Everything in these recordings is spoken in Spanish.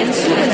en Sube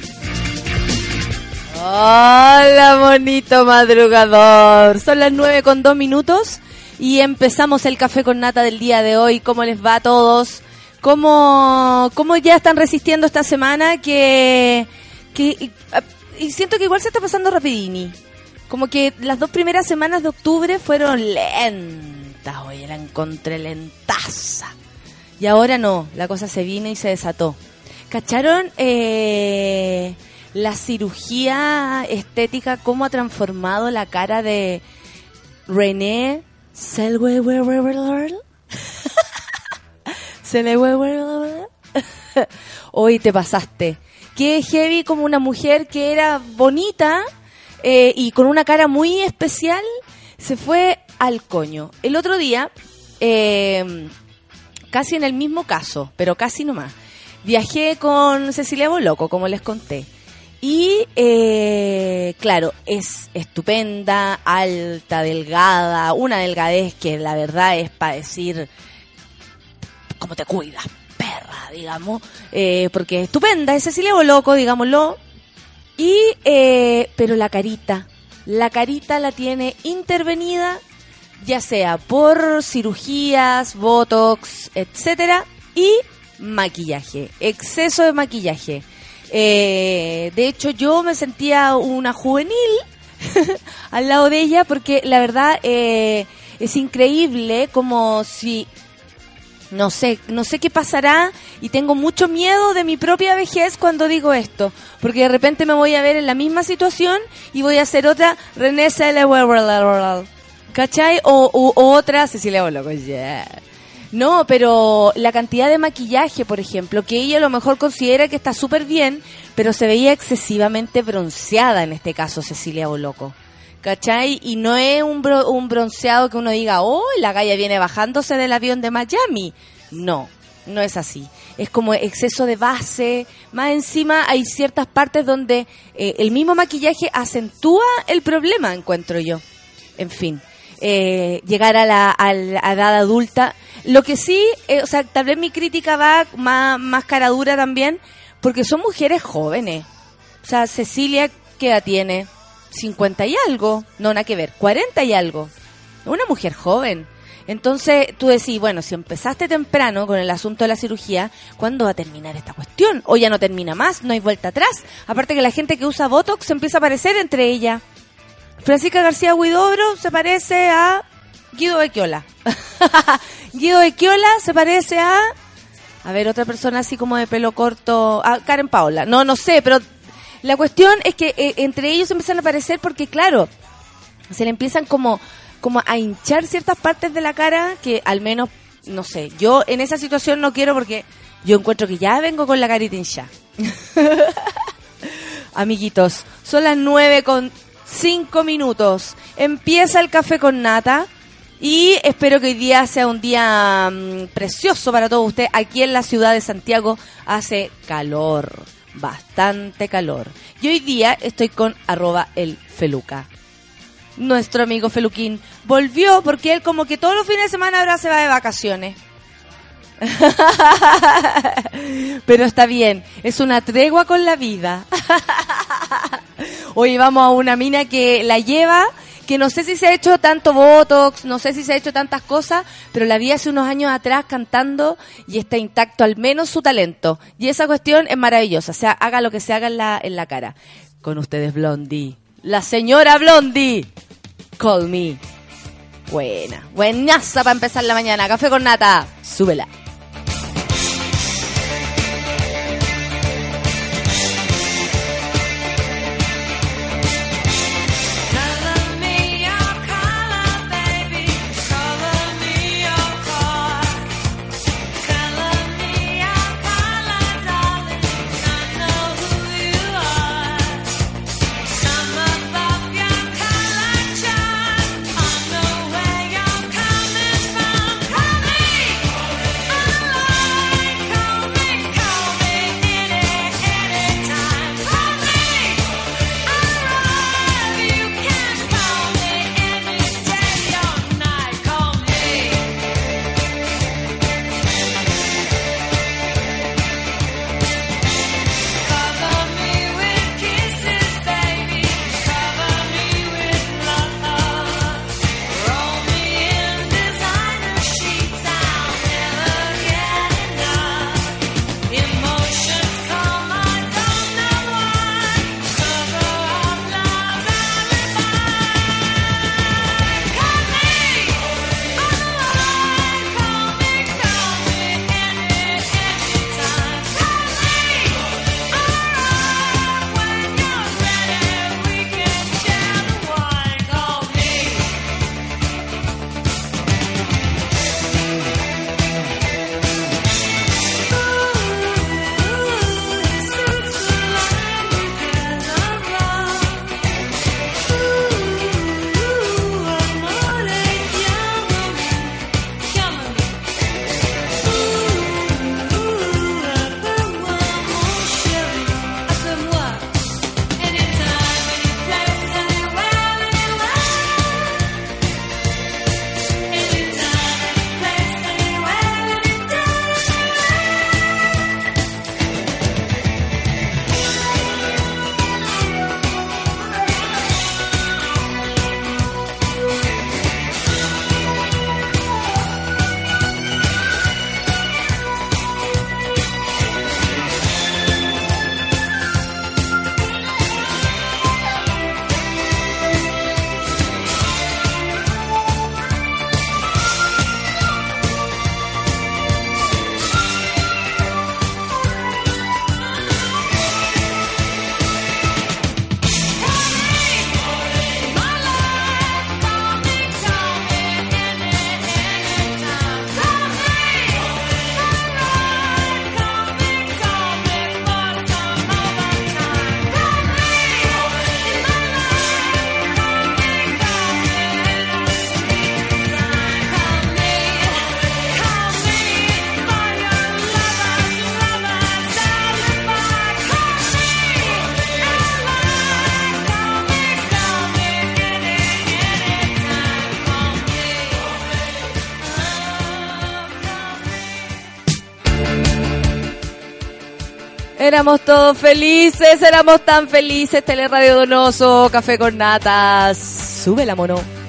Hola, bonito madrugador. Son las nueve con dos minutos y empezamos el café con nata del día de hoy. ¿Cómo les va a todos? ¿Cómo, cómo ya están resistiendo esta semana? Que, que y, ah, y siento que igual se está pasando rapidini. Como que las dos primeras semanas de octubre fueron lentas. Oye, la encontré lentaza. Y ahora no, la cosa se vino y se desató. ¿Cacharon eh, la cirugía estética, cómo ha transformado la cara de René. Hoy te pasaste. Qué heavy como una mujer que era bonita eh, y con una cara muy especial se fue al coño. El otro día... Eh, casi en el mismo caso, pero casi nomás. Viajé con Cecilia Boloco, como les conté. Y, eh, claro, es estupenda, alta, delgada, una delgadez que la verdad es para decir cómo te cuidas, perra, digamos. Eh, porque es estupenda, es Cecilia Boloco, digámoslo. Y, eh, pero la carita, la carita la tiene intervenida ya sea por cirugías, botox, etcétera, y maquillaje, exceso de maquillaje. Eh, de hecho, yo me sentía una juvenil al lado de ella porque la verdad eh, es increíble como si no sé, no sé qué pasará y tengo mucho miedo de mi propia vejez cuando digo esto, porque de repente me voy a ver en la misma situación y voy a hacer otra René Zellweger. ¿Cachai? O otra Cecilia Boloco, yeah. No, pero la cantidad de maquillaje, por ejemplo, que ella a lo mejor considera que está súper bien, pero se veía excesivamente bronceada en este caso Cecilia Boloco. ¿Cachai? Y no es un, bro- un bronceado que uno diga, oh, la galla viene bajándose del avión de Miami. No, no es así. Es como exceso de base. Más encima hay ciertas partes donde eh, el mismo maquillaje acentúa el problema, encuentro yo. En fin, eh, llegar a la, a la edad adulta. Lo que sí, eh, o sea, tal vez mi crítica va más, más cara dura también, porque son mujeres jóvenes. O sea, Cecilia, ¿qué edad tiene? 50 y algo. No, nada que ver. 40 y algo. Una mujer joven. Entonces tú decís, bueno, si empezaste temprano con el asunto de la cirugía, ¿cuándo va a terminar esta cuestión? O ya no termina más, no hay vuelta atrás. Aparte que la gente que usa Botox se empieza a parecer entre ella. Francisca García Huidobro se parece a Guido Bequiola. Guido Bequiola se parece a... A ver, otra persona así como de pelo corto. A Karen Paola. No, no sé, pero la cuestión es que eh, entre ellos empiezan a aparecer porque, claro, se le empiezan como, como a hinchar ciertas partes de la cara que al menos, no sé, yo en esa situación no quiero porque yo encuentro que ya vengo con la carita hinchada. Amiguitos, son las nueve con cinco minutos. Empieza el café con nata. Y espero que hoy día sea un día mm, precioso para todos ustedes. Aquí en la ciudad de Santiago hace calor, bastante calor. Y hoy día estoy con arroba el feluca. Nuestro amigo Feluquín volvió porque él como que todos los fines de semana ahora se va de vacaciones. Pero está bien, es una tregua con la vida. Hoy vamos a una mina que la lleva, que no sé si se ha hecho tanto Botox, no sé si se ha hecho tantas cosas, pero la vi hace unos años atrás cantando y está intacto al menos su talento. Y esa cuestión es maravillosa, o sea, haga lo que se haga en la, cara. Con ustedes Blondie, la señora Blondie. Call Me. Buena, buenaza para empezar la mañana. Café con nata, súbela. Éramos todos felices, éramos tan felices. Teleradio Donoso, Café con Natas. Sube la mono.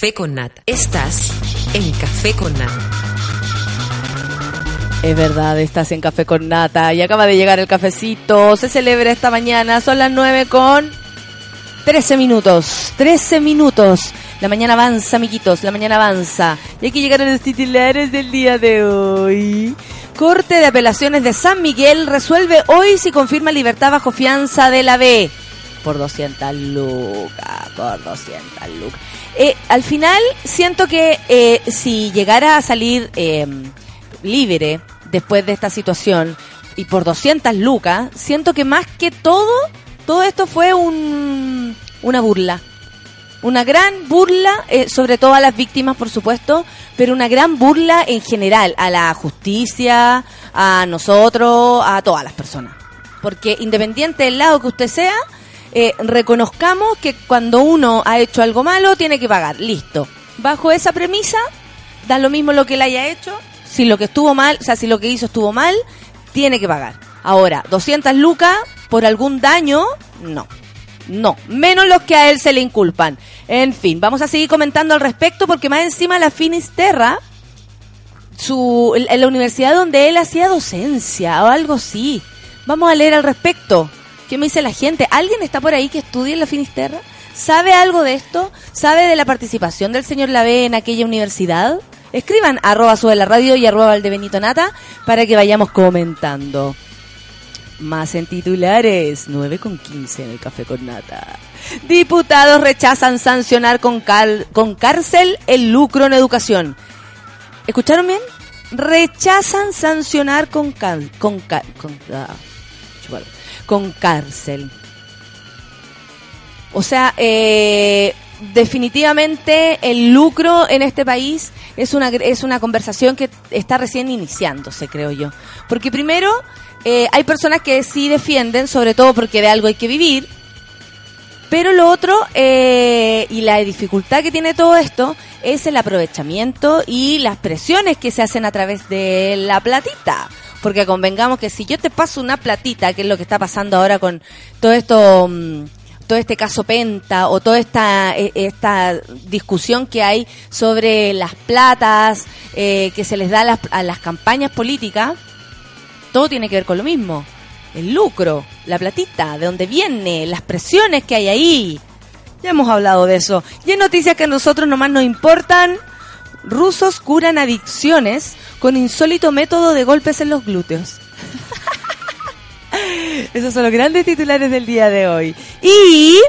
Café con Nata. Estás en Café con Nata. Es verdad, estás en Café con Nata y acaba de llegar el cafecito. Se celebra esta mañana, son las 9 con 13 minutos. 13 minutos. La mañana avanza, amiguitos, la mañana avanza. Y hay que llegar a los titulares del día de hoy. Corte de Apelaciones de San Miguel resuelve hoy si confirma libertad bajo fianza de la B. Por 200 lucas, por 200 lucas. Eh, al final, siento que eh, si llegara a salir eh, libre después de esta situación y por 200 lucas, siento que más que todo, todo esto fue un, una burla. Una gran burla, eh, sobre todo a las víctimas, por supuesto, pero una gran burla en general a la justicia, a nosotros, a todas las personas. Porque independiente del lado que usted sea, eh, reconozcamos que cuando uno ha hecho algo malo, tiene que pagar. Listo. Bajo esa premisa, da lo mismo lo que él haya hecho. Si lo que estuvo mal, o sea, si lo que hizo estuvo mal, tiene que pagar. Ahora, 200 lucas por algún daño, no. No, menos los que a él se le inculpan. En fin, vamos a seguir comentando al respecto porque más encima la Finisterra, su, la universidad donde él hacía docencia o algo así. Vamos a leer al respecto. ¿Qué me dice la gente? ¿Alguien está por ahí que estudie en la Finisterra? ¿Sabe algo de esto? ¿Sabe de la participación del señor Lavé en aquella universidad? Escriban arroba sube la radio y arroba Valdebenito Nata para que vayamos comentando. Más en titulares, 9 con 15 en el Café con Nata. Diputados rechazan sancionar con, con cárcel el lucro en educación. ¿Escucharon bien? Rechazan sancionar con cal- con, con, ah. Con cárcel. O sea, eh, definitivamente el lucro en este país es una, es una conversación que está recién iniciándose, creo yo. Porque primero, eh, hay personas que sí defienden, sobre todo porque de algo hay que vivir, pero lo otro, eh, y la dificultad que tiene todo esto, es el aprovechamiento y las presiones que se hacen a través de la platita. Porque convengamos que si yo te paso una platita, que es lo que está pasando ahora con todo esto, mm, todo este caso Penta o toda esta, eh, esta discusión que hay sobre las platas eh, que se les da a las, a las campañas políticas, todo tiene que ver con lo mismo. El lucro, la platita, de dónde viene, las presiones que hay ahí. Ya hemos hablado de eso. Y en noticias que a nosotros nomás nos importan, rusos curan adicciones con insólito método de golpes en los glúteos. Esos son los grandes titulares del día de hoy. Y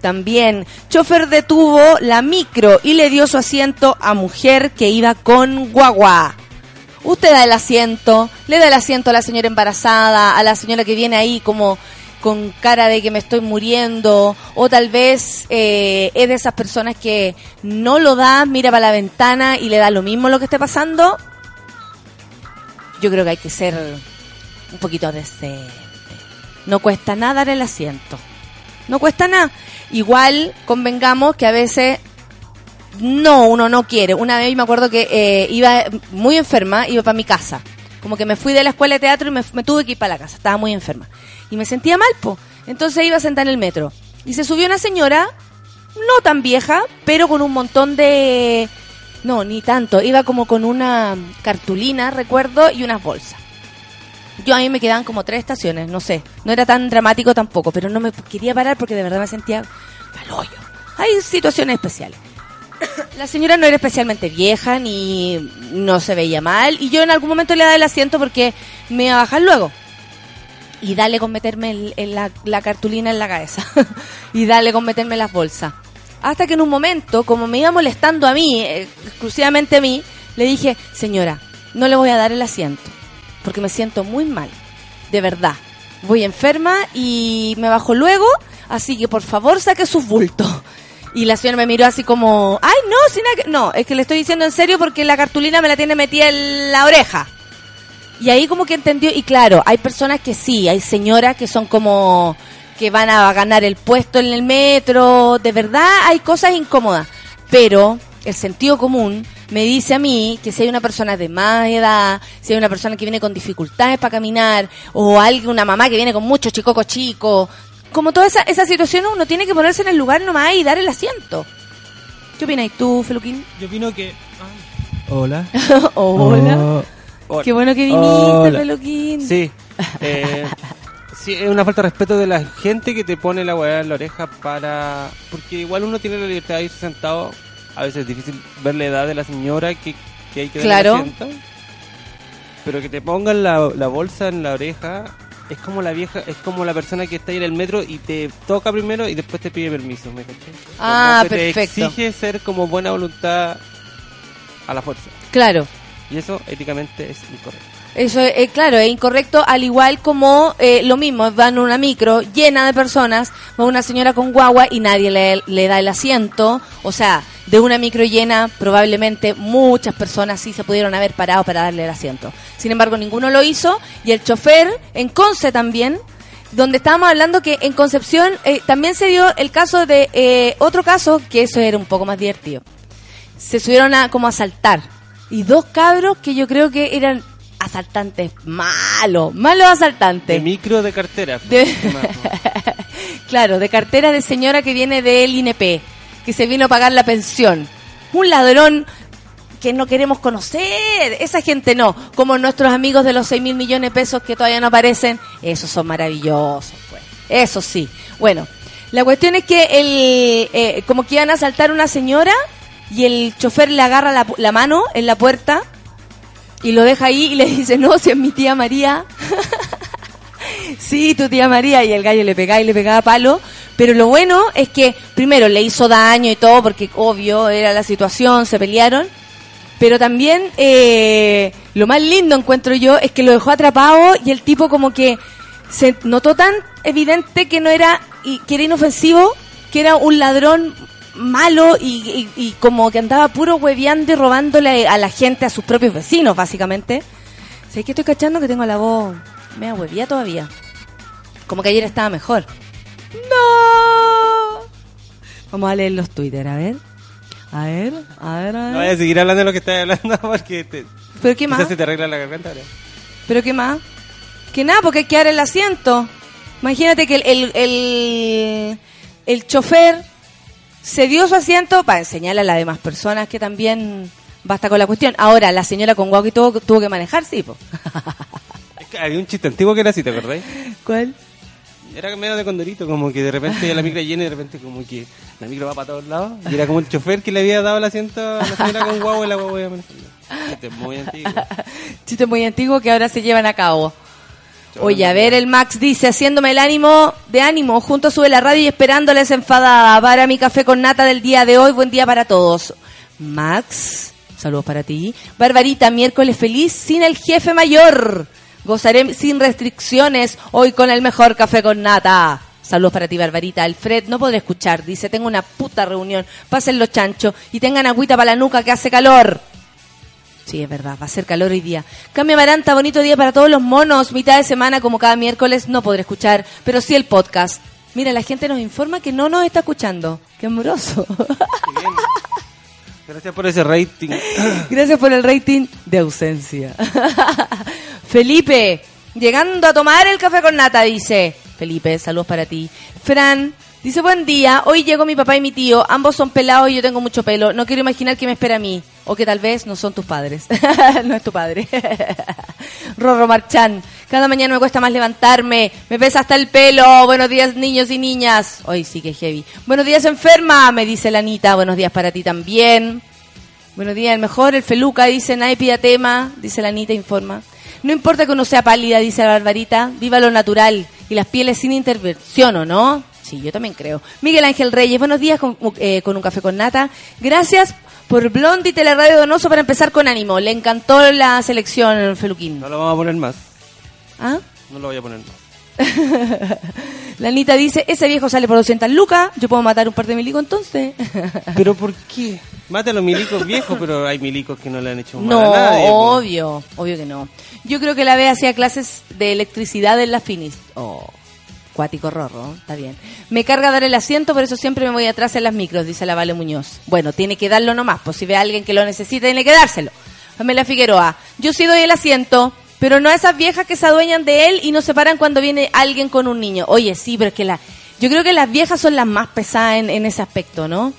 también, chofer detuvo la micro y le dio su asiento a mujer que iba con guagua. Usted da el asiento, le da el asiento a la señora embarazada, a la señora que viene ahí como con cara de que me estoy muriendo, o tal vez eh, es de esas personas que no lo da, mira para la ventana y le da lo mismo lo que esté pasando. Yo creo que hay que ser un poquito decente. No cuesta nada dar el asiento. No cuesta nada. Igual convengamos que a veces no, uno no quiere. Una vez me acuerdo que eh, iba muy enferma, iba para mi casa. Como que me fui de la escuela de teatro y me, me, tuve que ir para la casa. Estaba muy enferma. Y me sentía mal, po. Entonces iba a sentar en el metro. Y se subió una señora, no tan vieja, pero con un montón de... No, ni tanto. Iba como con una cartulina, recuerdo, y unas bolsas. Yo a mí me quedaban como tres estaciones, no sé. No era tan dramático tampoco, pero no me quería parar porque de verdad me sentía hoyo. Hay situaciones especiales. La señora no era especialmente vieja ni no se veía mal y yo en algún momento le daba el asiento porque me iba a bajar luego. Y dale con meterme la, cartulina en la cabeza. y dale con meterme las bolsas. Hasta que en un momento, como me iba molestando a mí, eh, exclusivamente a mí, le dije, señora, no le voy a dar el asiento porque me siento muy mal, de verdad. Voy enferma y me bajo luego, así que por favor saque sus bultos. Y la señora me miró así como, ay, no, sin no, es que le estoy diciendo en serio porque la cartulina me la tiene metida en la oreja. Y ahí como que entendió, y claro, hay personas que sí, hay señoras que son como que van a ganar el puesto en el metro, de verdad hay cosas incómodas, pero el sentido común me dice a mí que si hay una persona de más edad, si hay una persona que viene con dificultades para caminar, o alguien, una mamá que viene con muchos chicocos chicos, como toda esa, esa situación uno tiene que ponerse en el lugar nomás y dar el asiento. ¿Qué opinas tú, Feluquín? Yo opino que... Hola. Hola. Oh. Qué bueno que viniste, Hola. Feluquín. Sí. Eh, sí, es una falta de respeto de la gente que te pone la hueá en la oreja para... Porque igual uno tiene la libertad de irse sentado a veces es difícil ver la edad de la señora que, que hay que claro. asiento, pero que te pongan la, la, bolsa en la oreja es como la vieja es como la persona que está ahí en el metro y te toca primero y después te pide permiso ¿me caché? ah que perfecto. te exige ser como buena voluntad a la fuerza. Claro. Y eso éticamente es incorrecto eso es eh, claro, es incorrecto, al igual como eh, lo mismo, van una micro llena de personas, va una señora con guagua y nadie le, le, da el asiento, o sea, de una micro llena probablemente muchas personas sí se pudieron haber parado para darle el asiento. Sin embargo, ninguno lo hizo y el chofer en Conce también, donde estábamos hablando que en Concepción eh, también se dio el caso de eh, otro caso, que eso era un poco más divertido. Se subieron a como a saltar y dos cabros que yo creo que eran asaltantes malos, malos asaltantes. De micro de cartera. De... claro, de cartera de señora que viene del INP, que se vino a pagar la pensión. Un ladrón que no queremos conocer, esa gente no, como nuestros amigos de los 6 mil millones de pesos que todavía no aparecen, esos son maravillosos, pues. Eso sí. Bueno, la cuestión es que el, eh, como que iban a asaltar una señora y el chofer le agarra la, la mano en la puerta y lo deja ahí y le dice, no, si es mi tía María. sí, tu tía María. Y el gallo le pegaba y le pegaba palo. Pero lo bueno es que, primero, le hizo daño y todo, porque obvio era la situación, se pelearon. Pero también, eh, lo más lindo encuentro yo es que lo dejó atrapado y el tipo como que se notó tan evidente que no era, y que era inofensivo, que era un ladrón malo y, y, y, como que andaba puro hueveando y robándole a la gente, a sus propios vecinos, básicamente. ¿Sabes que estoy cachando que tengo la voz media huevía todavía? Como que ayer estaba mejor. ¡No! Vamos a leer los Twitter, a ver. A ver, a ver, a ver. No voy a seguir hablando de lo que estás hablando porque te, ¿Pero qué más? se te arregla la garganta ahora. ¿Pero qué más? Que nada, porque hay que dar el asiento. Imagínate que el, el, el, el chofer se dio su asiento para enseñarle a las demás personas que también basta con la cuestión. Ahora, la señora con guau que tuvo, tuvo que manejar, sí, po. Es que había un chiste antiguo que era así, ¿te acordáis? ¿Cuál? Era medio de condorito, como que de repente la micro llena y de repente como que la micro va para todos lados. Y era como el chofer que le había dado el asiento a la señora con guagua y la guagua iba manejando. Es muy antiguo. Chiste muy antiguo que ahora se llevan a cabo. Oye, a ver, el Max dice, haciéndome el ánimo de ánimo, junto sube la radio y esperándoles enfadada para mi café con nata del día de hoy. Buen día para todos. Max, saludos para ti. Barbarita, miércoles feliz sin el jefe mayor. Gozaré sin restricciones hoy con el mejor café con nata. Saludos para ti, Barbarita. Alfred, no podré escuchar. Dice, tengo una puta reunión. Pasen los chanchos y tengan agüita para la nuca que hace calor. Sí, es verdad, va a ser calor hoy día. Cambia Maranta, bonito día para todos los monos. Mitad de semana, como cada miércoles, no podré escuchar, pero sí el podcast. Mira, la gente nos informa que no nos está escuchando. Qué amoroso. Qué bien. Gracias por ese rating. Gracias por el rating de ausencia. Felipe, llegando a tomar el café con nata, dice. Felipe, saludos para ti. Fran, dice buen día. Hoy llegó mi papá y mi tío. Ambos son pelados y yo tengo mucho pelo. No quiero imaginar qué me espera a mí. O que tal vez no son tus padres. no es tu padre. Rorro Marchán. Cada mañana me cuesta más levantarme. Me pesa hasta el pelo. Buenos días, niños y niñas. Hoy sí que heavy. Buenos días, enferma, me dice la Anita. Buenos días para ti también. Buenos días, el mejor, el Feluca, dice nadie pida tema, dice la Anita, informa. No importa que uno sea pálida, dice la Barbarita, viva lo natural y las pieles sin intervención, ¿o no? Sí, yo también creo. Miguel Ángel Reyes, buenos días con, eh, con un café con nata. Gracias por Blondie Teleradio Donoso para empezar con ánimo. Le encantó la selección, Feluquín. No lo vamos a poner más. ¿Ah? No lo voy a poner más. La Anita dice, ese viejo sale por 200 lucas, yo puedo matar un par de milicos entonces. ¿Pero por qué? Mate a los milicos viejos, pero hay milicos que no le han hecho mal No, a nadie. po. obvio, obvio que no. Yo creo que la B hacía clases de electricidad en la Finis. Oh, cuático rorro, está bien. Me carga dar el asiento, por eso siempre me voy atrás en las micros, dice la Vale Muñoz. Bueno, tiene que darlo nomás, pues si ve a alguien que lo necesita, tiene que dárselo. Pamela Figueroa, yo sí doy el asiento, pero no a esas viejas que se adueñan de él y no se paran cuando viene alguien con un niño. Oye, sí, pero es que la... Yo creo que las viejas son las más pesadas en, en ese aspecto, ¿no?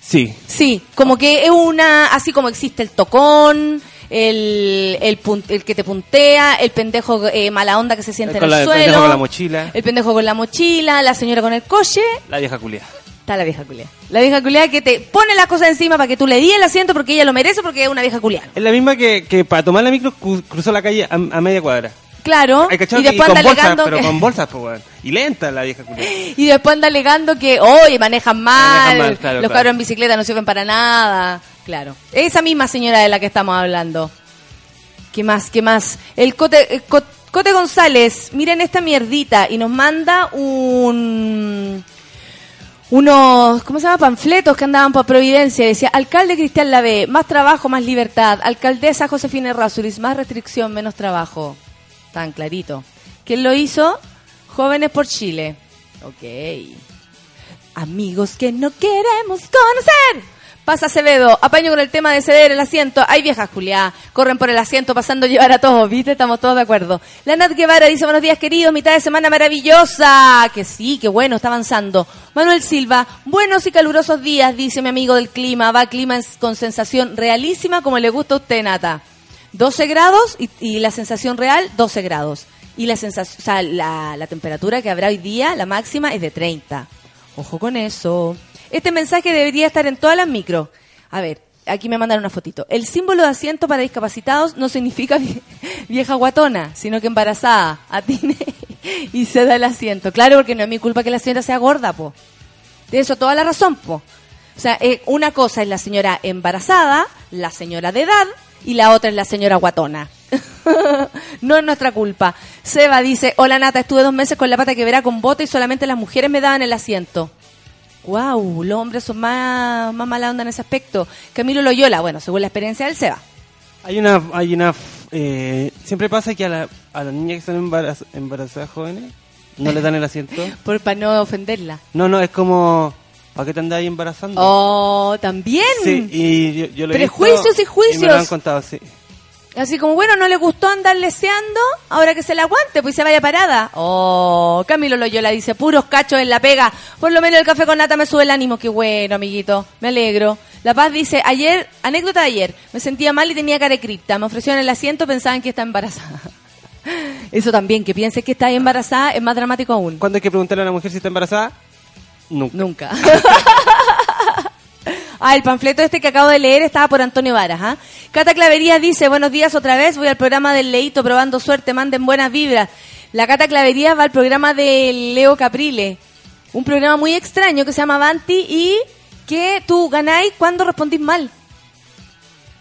Sí. Sí, como que es una, así como existe el tocón, el, el, pun- el que te puntea, el pendejo eh, mala onda que se siente en la- el el suelo, pendejo con la mochila. el pendejo con la mochila, la señora con el coche, La vieja culia. está la vieja culia. La vieja culia que te pone las cosas encima para que tú le di el asiento porque ella lo merece porque es una vieja culia. Es la misma que, que para tomar la micro cru- cruzó la calle a, a media cuadra. Claro, Hay y después anda bolsas, alegando pero que, con bolsas, pues, weón. Y lenta la vieja y después anda alegando que, oye, manejan mal, Manejan mal, claro, los claro. carros en bicicleta no sirven para nada. Claro. Esa misma señora de la que estamos hablando. ¿Qué más? ¿Qué más? El Cote, el Co- Cote González, miren esta mierdita y nos manda un unos, ¿cómo se llama? Panfletos que andaban por Providencia. Decía, alcalde Cristian Lavé, más trabajo, más libertad. Alcaldesa Josefina Errázuriz, más restricción, menos trabajo. Tan clarito. ¿Quién lo hizo? Jóvenes por Chile. Ok. Amigos que no queremos conocer. Pasa Acevedo, apaño con el tema de ceder el asiento. Hay viejas Juliá, corren por el asiento pasando a llevar a todos, ¿viste? Estamos todos de acuerdo. La Nat Guevara dice, buenos días queridos, mitad de semana maravillosa. Que sí, que bueno, está avanzando. Manuel Silva, buenos y calurosos días, dice mi amigo del clima. Va clima con sensación realísima como le gusta a usted, Nata. 12 grados y, y la sensación real, 12 grados. Y la sensación, o sea, la, la temperatura que habrá hoy día, la máxima, es de 30. Ojo con eso. Este mensaje debería estar en todas las micros. A ver, aquí me mandaron una fotito. El símbolo de asiento para discapacitados no significa vie- vieja guatona, sino que embarazada. Atine y se da el asiento. Claro, porque no es mi culpa que la señora sea gorda, po. De eso toda la razón, po. O sea, eh, una cosa es la señora embarazada, la señora de edad, y la otra es la señora guatona. no es nuestra culpa. Seba dice, hola Nata, estuve dos meses con la pata que verá con bota y solamente las mujeres me daban el asiento. Wow, los hombres son más, más mala onda en ese aspecto. Camilo Loyola, bueno, según la experiencia del Seba. Hay una, hay una, eh, siempre pasa que a, la, a las niñas que están embaraz- embarazadas jóvenes no les dan el asiento. Por, para no ofenderla. No, no, es como, ¿para qué te andas ahí embarazando? Oh, también. Sí, y yo, yo lo he Prejuicios visto y juicios. me lo han contado, sí. Así como, bueno, no le gustó andar leseando, ahora que se la aguante, pues se vaya parada. Oh, Camilo Loyola dice, puros cachos en la pega. Por lo menos el café con nata me sube el ánimo. Qué bueno, amiguito. Me alegro. La Paz dice, ayer, anécdota de ayer, me sentía mal y tenía cara de cripta. Me ofrecieron el asiento, pensaban que está embarazada. Eso también, que pienses que estás embarazada es más dramático aún. ¿Cuándo hay que preguntarle a una mujer si está embarazada? Nunca. Nunca. Ah, el panfleto este que acabo de leer estaba por Antonio Varas. ¿ah? Cata Clavería dice, buenos días otra vez, voy al programa del Leito probando suerte, manden buenas vibras. La Cata Clavería va al programa de Leo Caprile, un programa muy extraño que se llama Banti y que tú ganáis cuando respondís mal.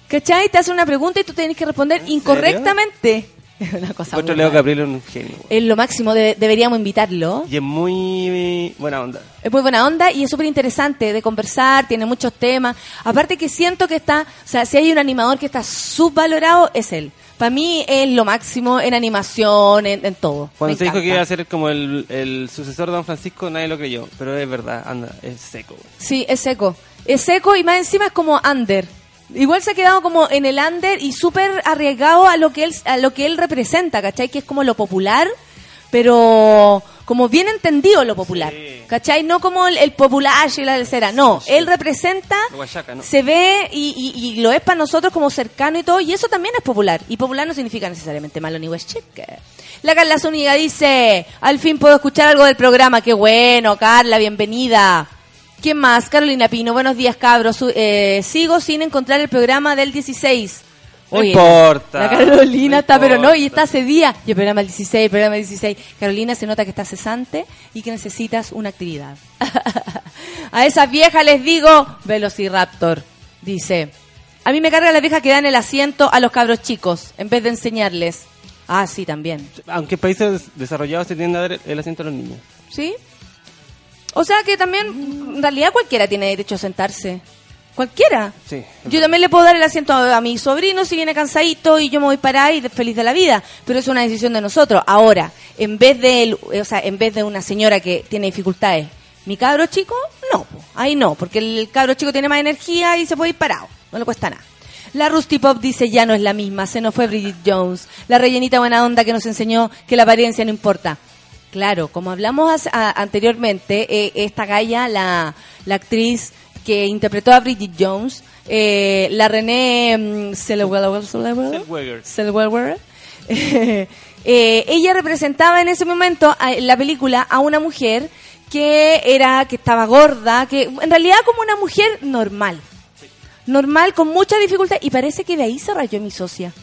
¿Cachai? Te hace una pregunta y tú tienes que responder incorrectamente. Es una cosa Otro Leo. Gabriel es un genio. Es lo máximo, de- deberíamos invitarlo. Y es muy buena onda. Es muy buena onda y es súper interesante de conversar, tiene muchos temas. Aparte que siento que está, o sea, si hay un animador que está subvalorado, es él. Para mí es lo máximo en animación, en, en todo. Cuando Me se dijo que iba a ser como el, el sucesor de Don Francisco, nadie lo creyó. Pero es verdad, anda, es seco. Sí, es seco. Es seco y más encima es como under. Igual se ha quedado como en el under y súper arriesgado a lo que él a lo que él representa, ¿cachai? Que es como lo popular, pero como bien entendido lo popular, Sí. ¿cachai? No como el, el popular y la cera, no. Él representa, guayaca, ¿no? se ve y, y- y lo es para nosotros como cercano y todo, y eso también es popular. Y popular no significa necesariamente malo ni chique. La Carla Zúñiga dice, al fin puedo escuchar algo del programa, qué bueno, Carla, bienvenida. ¿Quién más? Carolina Pino, buenos días cabros. Eh, sigo sin encontrar el programa del 16. No Oye, importa, La Carolina no está, pero no, y está hace día. Y el programa el 16, el programa el 16. Carolina se nota que está cesante y que necesitas una actividad. A esas viejas les digo, Velociraptor, dice. A mí me carga la vieja que dan el asiento a los cabros chicos en vez de enseñarles. Ah, sí, también. Aunque países desarrollados se tiende a dar el asiento a los niños. ¿Sí? O sea que también, en realidad cualquiera tiene derecho a sentarse. Cualquiera. Sí. Yo también le puedo dar el asiento a, a mi sobrino si viene cansadito y yo me voy para ahí feliz de la vida, pero es una decisión de nosotros. Ahora, en vez de él, o sea, en vez de una señora que tiene dificultades, mi cabro chico, no, ahí no, porque el cabro chico tiene más energía y se puede ir parado, no le cuesta nada. La Rusty Pop dice ya no es la misma, se nos fue Bridget Jones, la rellenita buena onda que nos enseñó que la apariencia no importa. Claro, como hablamos a- anteriormente, eh, esta Gaia, la, la actriz que interpretó a Bridget Jones, eh, la René mm, Zellweger. Zellweger, eh, ella representaba en ese momento en la película a una mujer que era que estaba gorda, que en realidad como una mujer normal, normal con mucha dificultad y parece que de ahí se rayó mi socia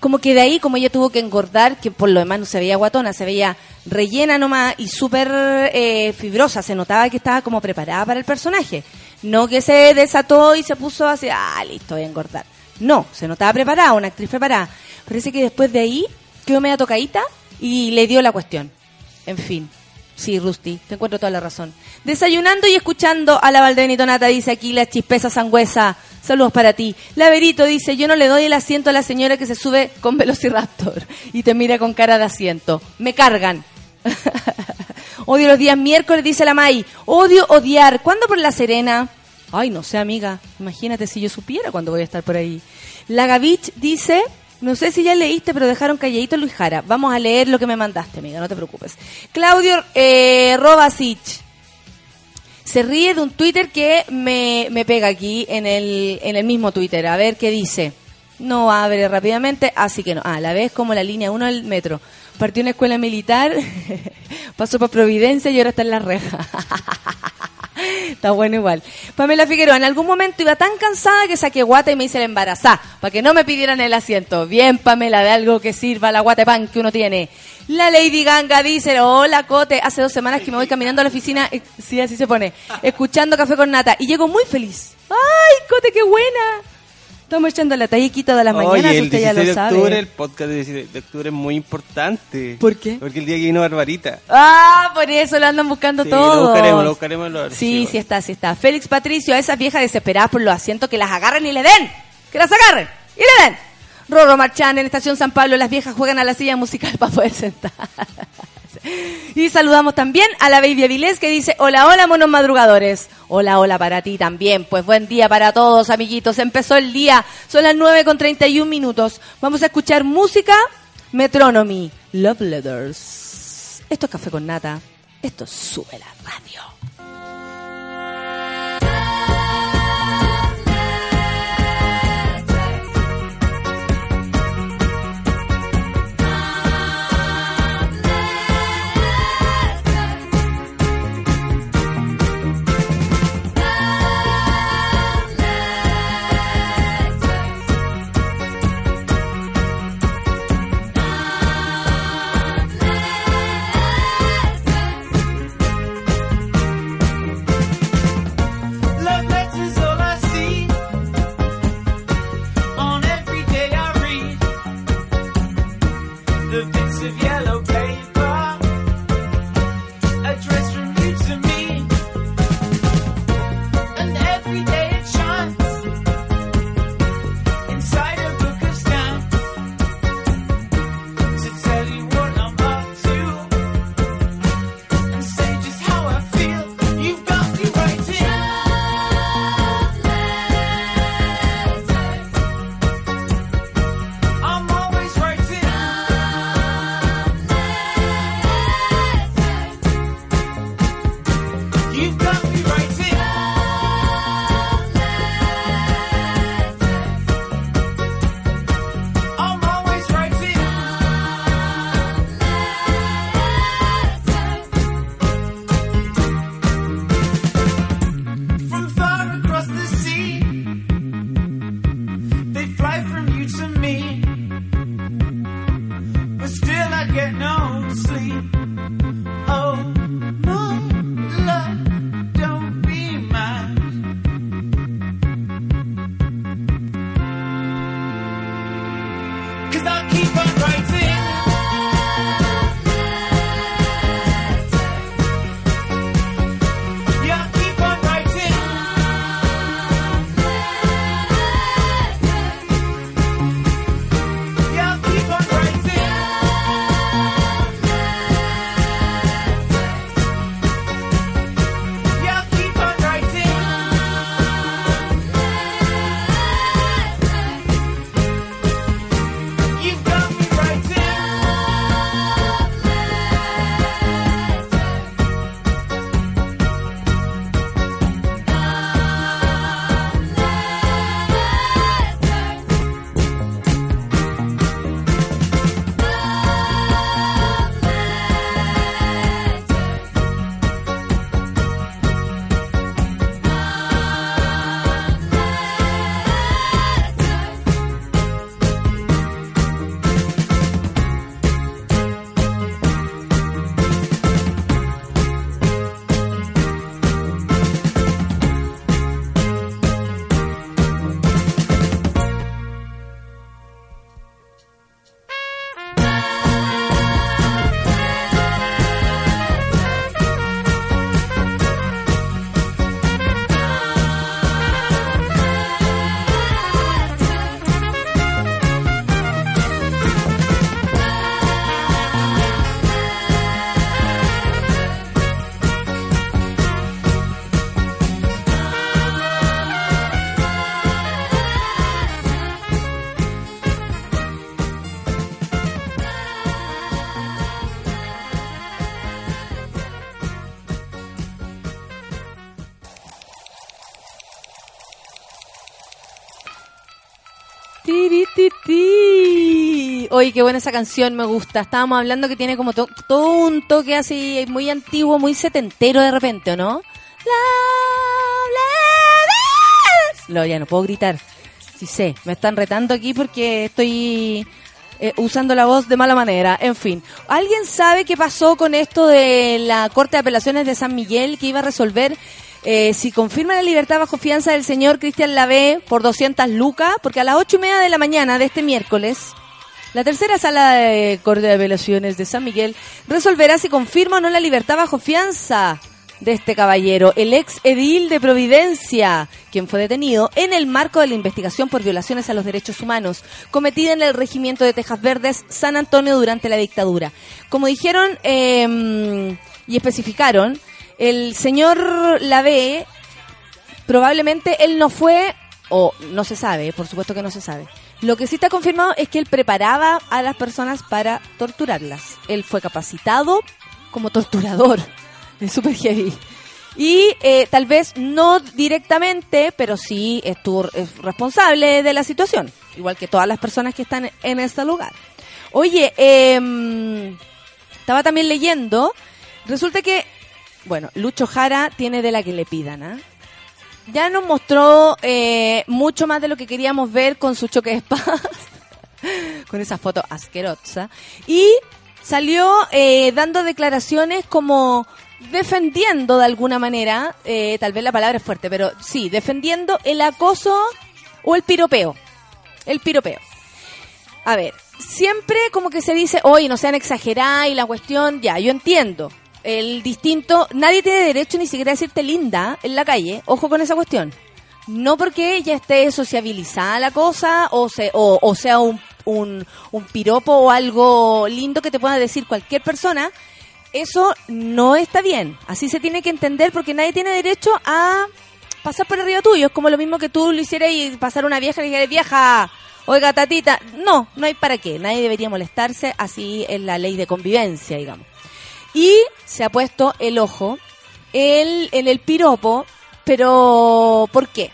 como que de ahí, como ella tuvo que engordar, que por lo demás no se veía guatona, se veía rellena nomás y súper eh, fibrosa, se notaba que estaba como preparada para el personaje. No que se desató y se puso así, ah, listo, voy a engordar. No, se notaba preparada, una actriz preparada. Parece que después de ahí quedó media tocadita y le dio la cuestión. En fin. Sí, Rusty, te encuentro toda la razón. Desayunando y escuchando a la Valdenito Nata, dice aquí la chispeza sangüesa. Saludos para ti. Laverito dice, yo no le doy el asiento a la señora que se sube con Velociraptor y te mira con cara de asiento. Me cargan. Odio los días miércoles, dice la May. Odio odiar. ¿Cuándo por La Serena? Ay, no sé, amiga. Imagínate si yo supiera cuándo voy a estar por ahí. La Gavich dice, no sé si ya leíste, pero dejaron calladito Luis Jara. Vamos a leer lo que me mandaste, amiga, no te preocupes. Claudio eh, Robasic se ríe de un Twitter que me, me pega aquí en el, en el mismo Twitter. A ver qué dice. No abre rápidamente, así que no. Ah, la vez como la línea 1 del metro. Partió una escuela militar, pasó por Providencia y ahora está en la reja. Está bueno igual. Pamela Figueroa, en algún momento iba tan cansada que saqué guata y me hice la embarazada, para que no me pidieran el asiento. Bien, Pamela, de algo que sirva la guata de pan que uno tiene. La Lady Ganga dice, hola Cote, hace dos semanas que me voy caminando a la oficina, eh, sí, así se pone, escuchando Café con Nata, y llego muy feliz. ¡Ay, Cote, qué buena! Estamos echando la talliquita de las mañanas, Oye, usted ya 16 lo de sabe. octubre, el podcast del 16 de octubre es muy importante. ¿Por qué? Porque el día que vino Barbarita. Ah, por eso lo andan buscando Sí, todos. lo buscaremos, lo buscaremos en los Sí, sí está, sí está. Félix Patricio, a esas viejas desesperadas por los asientos que las agarren y le den. Que las agarren y le den. Rorro Marchán, en Estación San Pablo, las viejas juegan a la silla musical para poder sentar. Y saludamos también a la Baby Avilés que dice, hola, hola, monos madrugadores. Hola, hola para ti también. Pues buen día para todos, amiguitos. Empezó el día, son las 9 con 31 minutos. Vamos a escuchar música, Metronomy, Love Letters. Esto es Café con Nata. Esto sube la radio. Oye, qué buena esa canción, me gusta. Estábamos hablando que tiene como to- todo un toque así muy antiguo, muy setentero de repente, ¿o no? Lo, ya no puedo gritar. Sí sé, me están retando aquí porque estoy eh, usando la voz de mala manera. En fin, ¿alguien sabe qué pasó con esto de la Corte de Apelaciones de San Miguel que iba a resolver eh, si confirma la libertad bajo fianza del señor Cristian Lavé por 200 lucas? Porque a las ocho y media de la mañana de este miércoles, la tercera sala de Corte de Apelaciones de San Miguel resolverá si confirma o no la libertad bajo fianza de este caballero, el ex edil de Providencia, quien fue detenido en el marco de la investigación por violaciones a los derechos humanos cometida en el regimiento de Tejas Verdes San Antonio durante la dictadura. Como dijeron eh, y especificaron, el señor Lavé probablemente él no fue, o no se sabe, por supuesto que no se sabe. Lo que sí está confirmado es que él preparaba a las personas para torturarlas. Él fue capacitado como torturador. Es super heavy. Y eh, tal vez no directamente, pero sí estuvo es responsable de la situación. Igual que todas las personas que están en este lugar. Oye, eh, estaba también leyendo. Resulta que, bueno, Lucho Jara tiene de la que le pidan, ¿ah? Ya nos mostró eh, mucho más de lo que queríamos ver con su choque de espadas, con esa foto asquerosa, y salió eh, dando declaraciones como defendiendo de alguna manera, eh, tal vez la palabra es fuerte, pero sí, defendiendo el acoso o el piropeo. El piropeo. A ver, siempre como que se dice, oye, no sean exageradas y la cuestión, ya, yo entiendo. El distinto, nadie tiene derecho ni siquiera a decirte linda en la calle, ojo con esa cuestión. No porque ya esté sociabilizada la cosa o, se, o, o sea un, un, piropo o algo lindo que te pueda decir cualquier persona, eso no está bien. Así se tiene que entender porque nadie tiene derecho a pasar por arriba tuyo. Es como lo mismo que tú lo hicieras y pasar una vieja y dijeras, vieja, oiga, tatita. No, no hay para qué. Nadie debería molestarse. Así es la ley de convivencia, digamos. Y se ha puesto el ojo el, en el piropo, pero ¿por qué?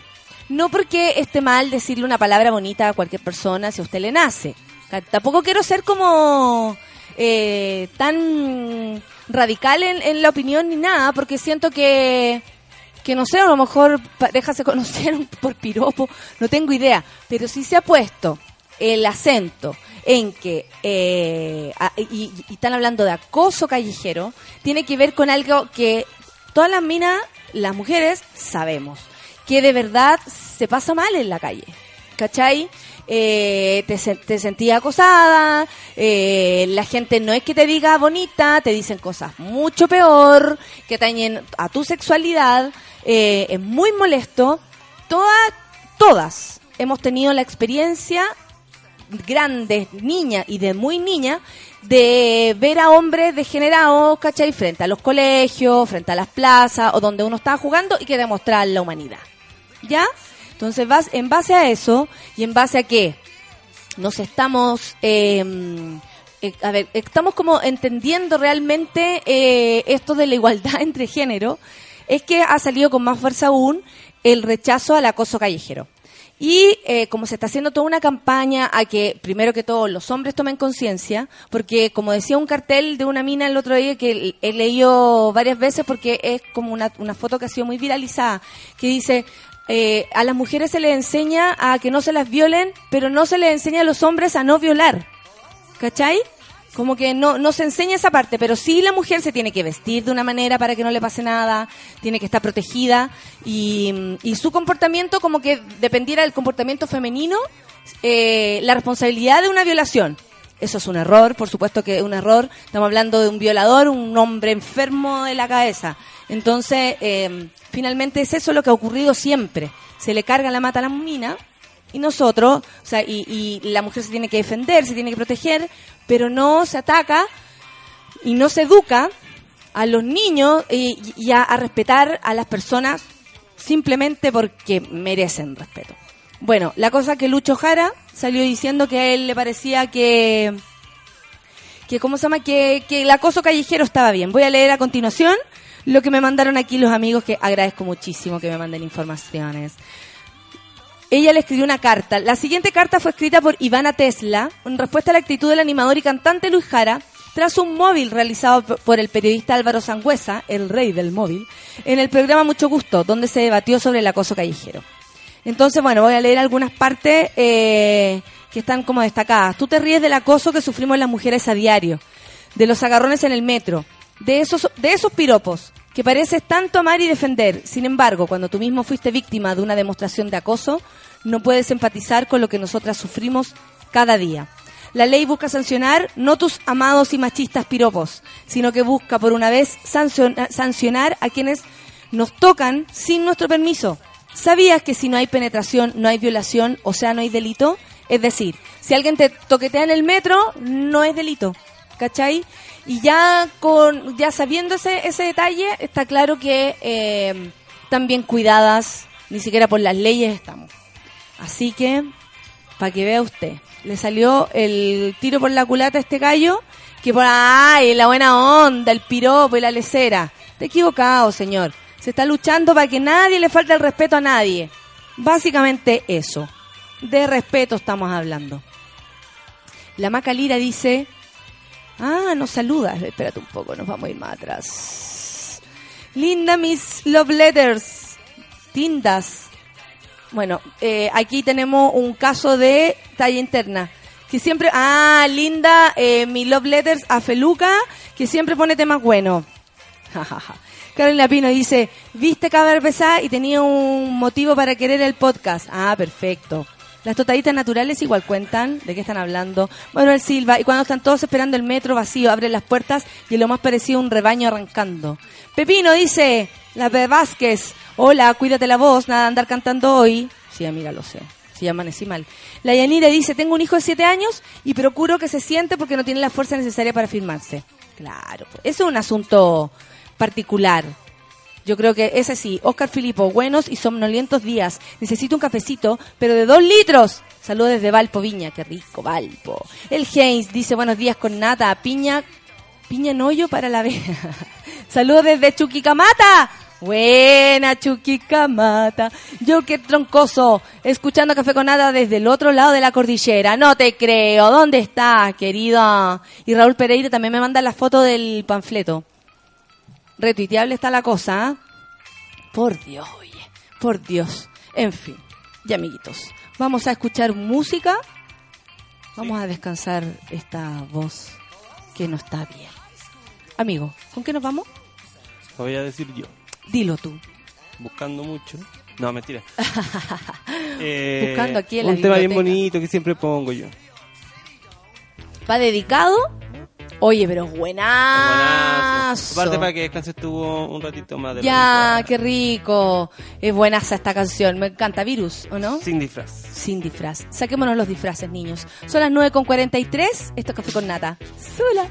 No porque esté mal decirle una palabra bonita a cualquier persona si a usted le nace. Tampoco quiero ser como eh, tan radical en, en la opinión ni nada, porque siento que, que no sé, a lo mejor parejas se conocieron por piropo, no tengo idea, pero sí se ha puesto el acento en que, eh, y, están hablando de acoso callejero, tiene que ver con algo que todas las minas, las mujeres, sabemos, que de verdad se pasa mal en la calle. ¿Cachai? Eh, te, te sentías acosada, eh, la gente no es que te diga bonita, te dicen cosas mucho peor, que tañen a tu sexualidad, es muy molesto. Todas, todas hemos tenido la experiencia grandes, niñas y de muy niña, de ver a hombres degenerados, ¿cachai? Frente a los colegios, frente a las plazas o donde uno estaba jugando y que demostrar la humanidad. ¿Ya? Entonces, vas, en base a eso y en base a que nos estamos, eh, eh, a ver, estamos como entendiendo realmente eh, esto de la igualdad entre género, es que ha salido con más fuerza aún el rechazo al acoso callejero. Y eh, como se está haciendo toda una campaña a que, primero que todo, los hombres tomen conciencia, porque como decía un cartel de una mina el otro día que he leído varias veces porque es como una, una foto que ha sido muy viralizada, que dice, eh, a las mujeres se les enseña a que no se las violen, pero no se les enseña a los hombres a no violar. ¿Cachai? Como que no, no se enseña esa parte, pero sí la mujer se tiene que vestir de una manera para que no le pase nada, tiene que estar protegida y, y su comportamiento como que dependiera del comportamiento femenino, eh, la responsabilidad de una violación. Eso es un error, por supuesto que es un error. Estamos hablando de un violador, un hombre enfermo de la cabeza. Entonces, eh, finalmente es eso lo que ha ocurrido siempre. Se le carga la mata a la mina y nosotros, o sea, y, y la mujer se tiene que defender, se tiene que proteger, pero no se ataca y no se educa a los niños y, a, a respetar a las personas simplemente porque merecen respeto. Bueno, la cosa que Lucho Jara salió diciendo que a él le parecía que que cómo se llama que, que el acoso callejero estaba bien. Voy a leer a continuación lo que me mandaron aquí los amigos que agradezco muchísimo que me manden informaciones. Ella le escribió una carta. La siguiente carta fue escrita por Ivana Tesla en respuesta a la actitud del animador y cantante Luis Jara tras un móvil realizado por el periodista Álvaro Sangüesa, el rey del móvil, en el programa Mucho Gusto, donde se debatió sobre el acoso callejero. Entonces, bueno, voy a leer algunas partes eh, que están como destacadas. Tú te ríes del acoso que sufrimos las mujeres a diario, de los agarrones en el metro, de esos, de esos piropos que pareces tanto amar y defender. Sin embargo, cuando tú mismo fuiste víctima de una demostración de acoso, no puedes empatizar con lo que nosotras sufrimos cada día. La ley busca sancionar no tus amados y machistas piropos, sino que busca por una vez sanciona- sancionar a quienes nos tocan sin nuestro permiso. ¿Sabías que si no hay penetración no hay violación, o sea, no hay delito? Es decir, si alguien te toquetea en el metro, no es delito. ¿Cachai? Y ya con ya sabiendo ese, ese detalle, está claro que eh, bien cuidadas, ni siquiera por las leyes estamos. Así que, para que vea usted, le salió el tiro por la culata a este gallo, que por ay, la buena onda, el piropo y la lecera. Está equivocado, señor. Se está luchando para que nadie le falte el respeto a nadie. Básicamente eso. De respeto estamos hablando. La Maca Lira dice, ah, nos saluda. Espérate un poco, nos vamos a ir más atrás. Linda Miss Love Letters. Tindas. Bueno, eh, aquí tenemos un caso de talla interna. Que siempre, ah, linda, eh, mi love letters a Feluca, que siempre pone temas buenos. Carolina Pino dice, viste Caber pesada y tenía un motivo para querer el podcast. Ah, perfecto. Las totaditas naturales igual cuentan de qué están hablando. Manuel Silva, y cuando están todos esperando el metro vacío, abren las puertas y lo más parecido un rebaño arrancando. Pepino dice, la P. Vázquez, hola, cuídate la voz, nada de andar cantando hoy. Sí, amiga, lo sé. Sí, amanecí mal. La Yanira dice, tengo un hijo de siete años y procuro que se siente porque no tiene la fuerza necesaria para firmarse. Claro, pues, eso es un asunto particular. Yo creo que ese sí. Oscar Filipo, buenos y somnolientos días. Necesito un cafecito, pero de dos litros. Saludos desde Valpo, Viña. Qué rico, Valpo. El Haynes dice buenos días con nata. Piña, piña en hoyo para la vez. Saludos desde Chuquicamata. Buena Chuquicamata. Yo qué troncoso. Escuchando Café con Nada desde el otro lado de la cordillera. No te creo. ¿Dónde estás, querida? Y Raúl Pereira también me manda la foto del panfleto. Retuiteable está la cosa, ¿ah? Por Dios, oye, por Dios. En fin, ya amiguitos, vamos a escuchar música. Vamos a descansar esta voz que no está bien. Amigo, ¿con qué nos vamos? Lo voy a decir yo. Dilo tú. Buscando mucho. No, mentira. Eh, Buscando aquí en la Un tema bien bonito que siempre pongo yo. ¿Va dedicado? Oye, pero buenazo. Aparte para que descanses tuvo un ratito más de Ya, qué rico. Es buenaza esta canción. Me encanta. Virus, ¿o no? Sin disfraz. Sin disfraz. Saquémonos los disfraces, niños. Son las 9.43. Esto es Café con Nata. Súbela.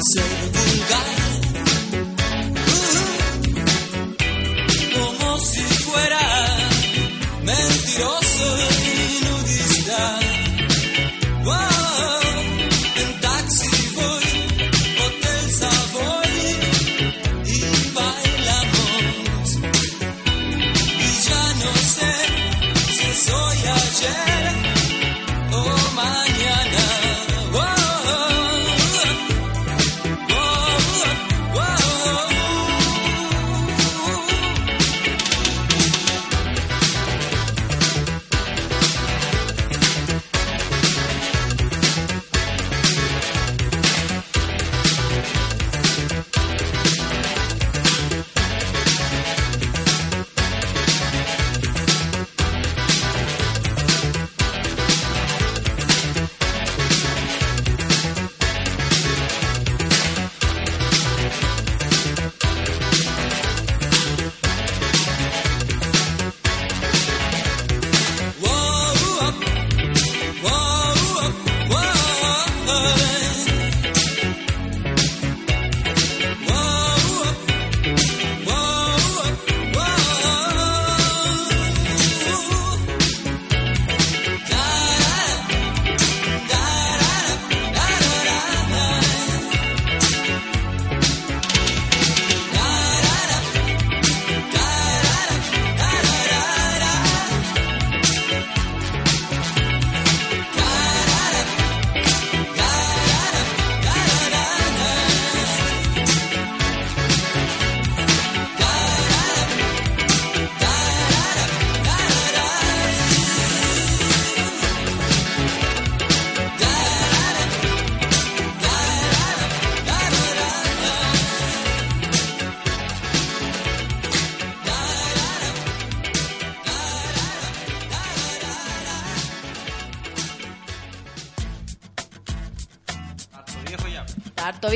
seu lugar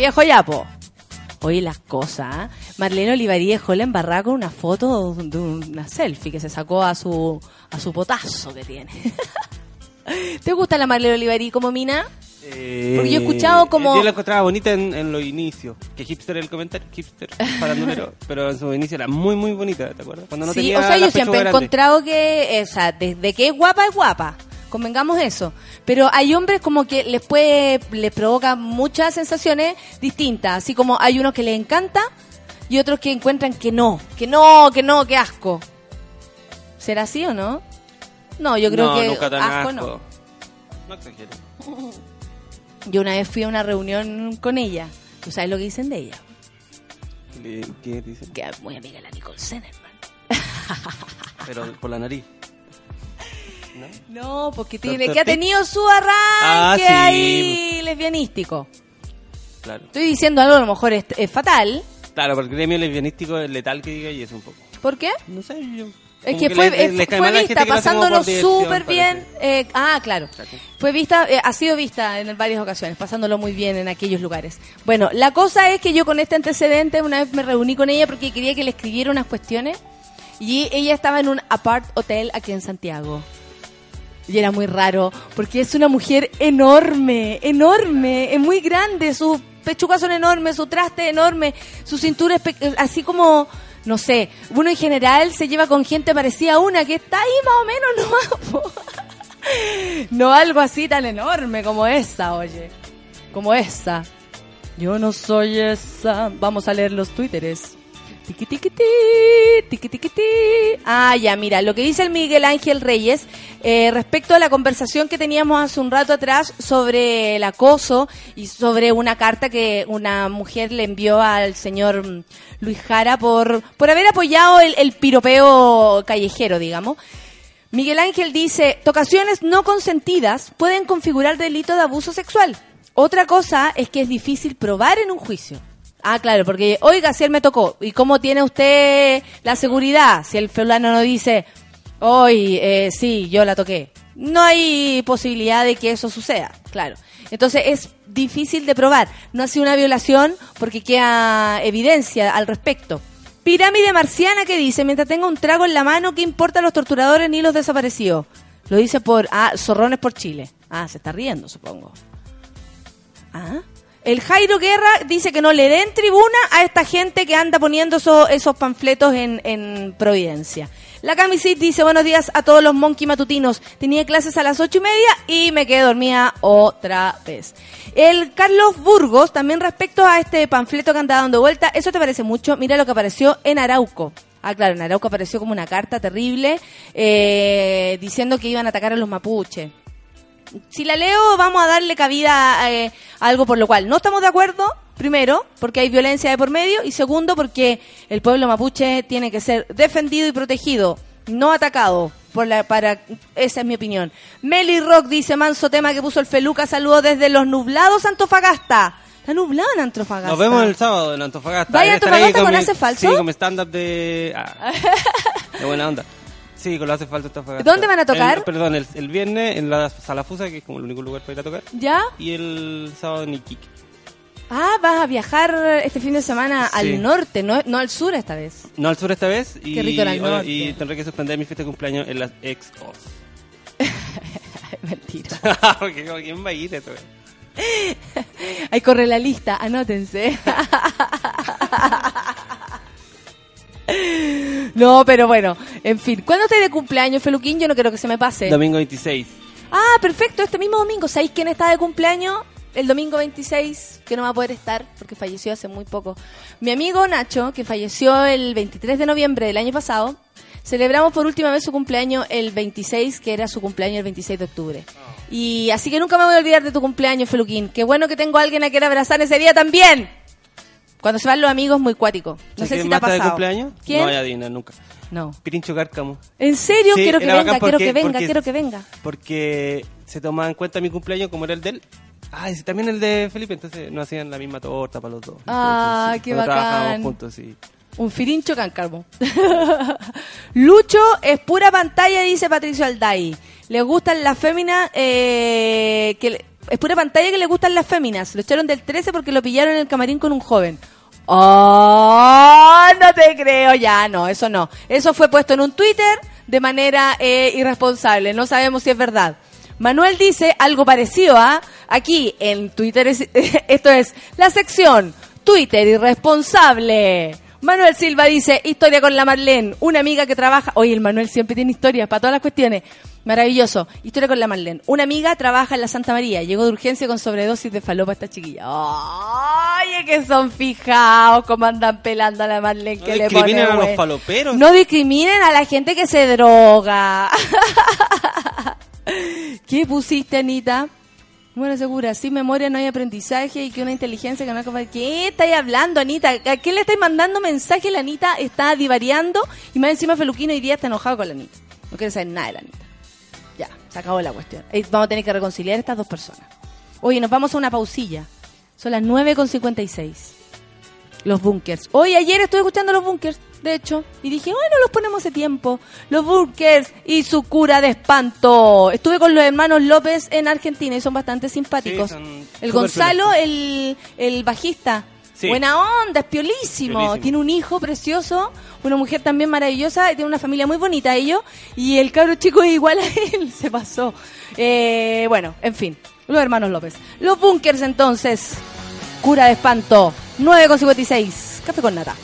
viejo ya, po. Oye, las cosas. ¿ah? Marlene Olivarí dejó la embarrada con una foto de una selfie que se sacó a su, a su potazo que tiene. ¿Te gusta la Marlene Olivarí como mina? Eh, Porque yo he escuchado como- Yo la encontraba bonita en, en los inicios. Que hipster el comentario, hipster, farandulero. pero en su inicio era muy, muy bonita, ¿te acuerdas? Cuando no sí, tenía o sea, yo siempre he encontrado que, eh, o sea, desde que es guapa, es guapa. Convengamos eso. Pero hay hombres como que les puede, les provoca muchas sensaciones distintas. Así como hay unos que les encanta y otros que encuentran que no, que no, que no, que asco. ¿Será así o no? No, yo creo no, que nunca tan asco asco. no. No exageres. Yo una vez fui a una reunión con ella. ¿Tú sabes lo que dicen de ella? ¿Qué, dicen? Que es muy amiga de la Nicole Sennerman. Pero por la nariz. ¿No? No, porque tiene, Doctor que ha tenido su arranque Ah, sí. ahí lesbianístico. Claro. Estoy diciendo algo a lo mejor es, es fatal. Claro, porque el gremio lesbianístico es letal que diga y es un poco. ¿Por qué? No sé, yo. Es como que fue, le- eh, le fue vista que pasándolo súper bien. eh, ah, claro. Exacto. Fue vista, eh, ha sido vista en varias ocasiones, pasándolo muy bien en aquellos lugares. Bueno, la cosa es que yo con este antecedente una vez me reuní con ella porque quería que le escribiera unas cuestiones y ella estaba en un apart hotel aquí en Santiago. Y era muy raro, porque es una mujer enorme, enorme, es muy grande, sus pechugas son enormes, su traste enorme, su cintura es así como, no sé, uno en general se lleva con gente parecida a una que está ahí más o menos po. No algo así tan enorme como esa, oye, como esa. Yo no soy esa. Vamos a leer los twitteres. Tiqui, tiqui, ti, tiqui, tiqui, ti. Ah, ya, mira, lo que dice el Miguel Ángel Reyes eh, respecto a la conversación que teníamos hace un rato atrás sobre el acoso y sobre una carta que una mujer le envió al señor Luis Jara por, por haber apoyado el, el piropeo callejero, digamos. Miguel Ángel dice, tocaciones no consentidas pueden configurar delito de abuso sexual. Otra cosa es que es difícil probar en un juicio. Ah, claro, porque, oiga, si él me tocó, ¿y cómo tiene usted la seguridad? Si el fulano no dice, hoy, eh, sí, yo la toqué. No hay posibilidad de que eso suceda, claro. Entonces es difícil de probar. No ha sido una violación porque queda evidencia al respecto. Pirámide marciana que dice, mientras tenga un trago en la mano, ¿qué importa los torturadores ni los desaparecidos? Lo dice por, ah, Zorrones por Chile. Ah, se está riendo, supongo. Ah. El Jairo Guerra dice que no le den tribuna a esta gente que anda poniendo eso- esos panfletos en, en Providencia. La Camisit dice, buenos días a todos los monkey matutinos. Tenía clases a las ocho y media y me quedé dormida otra vez. El Carlos Burgos, también respecto a este panfleto que anda dando vuelta, ¿eso te parece mucho? Mira lo que apareció en Arauco. Ah, claro, en Arauco apareció como una carta terrible eh, diciendo que iban a atacar a los mapuches si la leo, vamos a darle cabida eh, a algo por lo cual no estamos de acuerdo. Primero, porque hay violencia de por medio. Y segundo, porque el pueblo mapuche tiene que ser defendido y protegido, no atacado. Por la, para, esa es mi opinión. Meli Rock dice, manso tema que puso el Feluca, saludos desde los nublados Antofagasta. Está nublado en Antofagasta. Nos vemos el sábado en Antofagasta. ¿Vaya a Antofagasta con mi- Hace Falso? Sí, con mi stand-up de... ah, de buena onda. Sí, con lo hace falta Antofagasta. ¿Dónde van a tocar? El- perdón, el, el viernes en la Sala Fusa, que es como el único lugar para ir a tocar. ¿Ya? Y el sábado en Iquique. Ah, vas a viajar este fin de semana Sí. al norte, no, no al sur esta vez. No al sur esta vez. Y, Qué rico era el oye, norte. y tendré que suspender mi fiesta de cumpleaños en las ex Oz. Mentira. Porque como, ¿quién va a ir a eso? Ahí corre la lista, anótense. No, pero bueno, en fin. ¿Cuándo estáis de cumpleaños, Feluquín? Yo no quiero que se me pase. Domingo 26. Ah, perfecto, este mismo domingo. ¿Sabéis quién está de cumpleaños? El domingo 26, que no va a poder estar porque falleció hace muy poco. Mi amigo Nacho, que falleció el 23 de noviembre del año pasado, celebramos por última vez su cumpleaños el 26, que era su cumpleaños el 26 de octubre. Y así que nunca me voy a olvidar de tu cumpleaños, Feluquín. Qué bueno que tengo a alguien a quien abrazar ese día también. Cuando se van los amigos, muy cuático. No ¿Sabes sé quién si te ha está de pasado. cumpleaños? ¿Quién? No voy a adivinar nunca. No. Pirincho Cárcamo. ¿En serio? Sí, quiero que venga, bacán quiero porque- que venga, porque- quiero que venga. Porque se tomaba en cuenta mi cumpleaños como era el de él. Ah, y también el de Felipe, entonces no hacían la misma torta para los dos. Ah, Entonces, qué trabajábamos bacán. juntos, sí. Un firincho cáncarmo. Lucho es pura pantalla, dice Patricio Alday. Le gustan las féminas eh, que le- es pura pantalla que le gustan las féminas. Lo echaron del 13 porque lo pillaron en el camarín con un joven. ¡Oh! No te creo, ya, no, eso no. Eso fue puesto en un Twitter de manera eh, irresponsable. No sabemos si es verdad. Manuel dice algo parecido a aquí en Twitter. es- esto es la sección Twitter irresponsable. Manuel Silva dice historia con la Marlene, una amiga que trabaja. Oye, el Manuel siempre tiene historias para todas las cuestiones. Maravilloso. Historia con la Marlene. Una amiga trabaja en la Santa María. Llegó de urgencia con sobredosis de falopa esta chiquilla. Oye, que son fijados cómo andan pelando a la Marlene. No que le discriminen pone a los faloperos. No discriminen a la gente que se droga. ¿Qué pusiste, Anita? Bueno, segura, sin memoria no hay aprendizaje y que una inteligencia que no es ¿Qué estáis hablando, Anita? ¿A quién le estáis mandando mensaje? La Anita está divariando y más encima Feluquino hoy día está enojado con la Anita. No quiere saber nada de la Anita. Se acabó la cuestión. Eh, Vamos a tener que reconciliar estas dos personas. Oye, nos vamos a una pausilla. Son las 9.56. Los bunkers. Hoy, ayer estuve escuchando los bunkers, de hecho, y dije, bueno, los ponemos hace tiempo. Los bunkers y su cura de espanto. Estuve con los hermanos López en Argentina y son bastante simpáticos. Sí, son el Gonzalo, el, el bajista. Sí. Buena onda, es piolísimo. Piolísimo. Tiene un hijo precioso, una mujer también maravillosa, y tiene una familia muy bonita ellos. Y el cabro chico es igual a él, se pasó. Eh, bueno, en fin, los hermanos López. Los bunkers entonces. Cura de espanto, 9,56. Café con nata.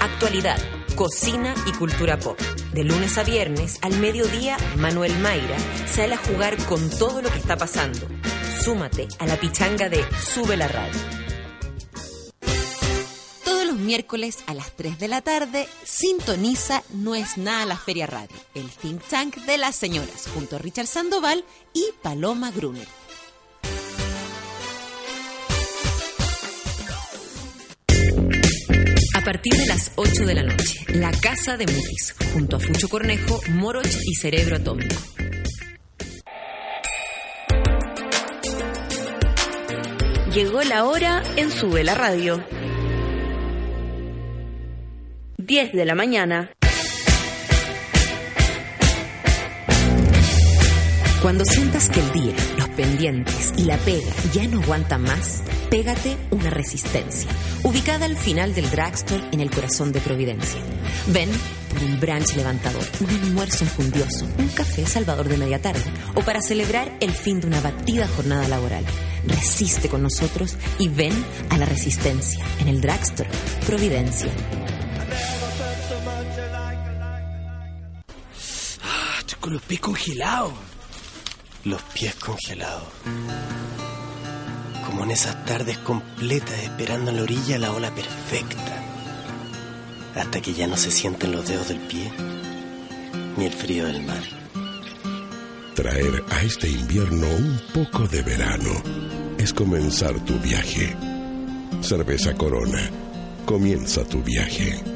Actualidad, cocina y cultura pop. De lunes a viernes, al mediodía, Manuel Mayra sale a jugar con todo lo que está pasando. Súmate a la pichanga de Sube la Radio. Todos los miércoles a las 3 de la tarde, sintoniza No es nada la Feria Radio, el think tank de las señoras, junto a Richard Sandoval y Paloma Gruner. Partir de las 8 de la noche, La Casa de Mutis, junto a Fucho Cornejo, Moroch y Cerebro Atómico. Llegó la hora en Sube la Radio. 10 de la mañana. Cuando sientas que el día, los pendientes y la pega ya no aguantan más, pégate una resistencia, ubicada al final del drugstore en el corazón de Providencia. Ven por un brunch levantador, un almuerzo enjundioso, un café salvador de media tarde o para celebrar el fin de una batida jornada laboral. Resiste con nosotros y ven a la resistencia en el drugstore Providencia. Ah, estoy con los pies congelados. Los pies congelados. Como en esas tardes completas esperando en la orilla la ola perfecta. Hasta que ya no se sienten los dedos del pie ni el frío del mar. Traer a este invierno un poco de verano es comenzar tu viaje. Cerveza Corona. Comienza tu viaje.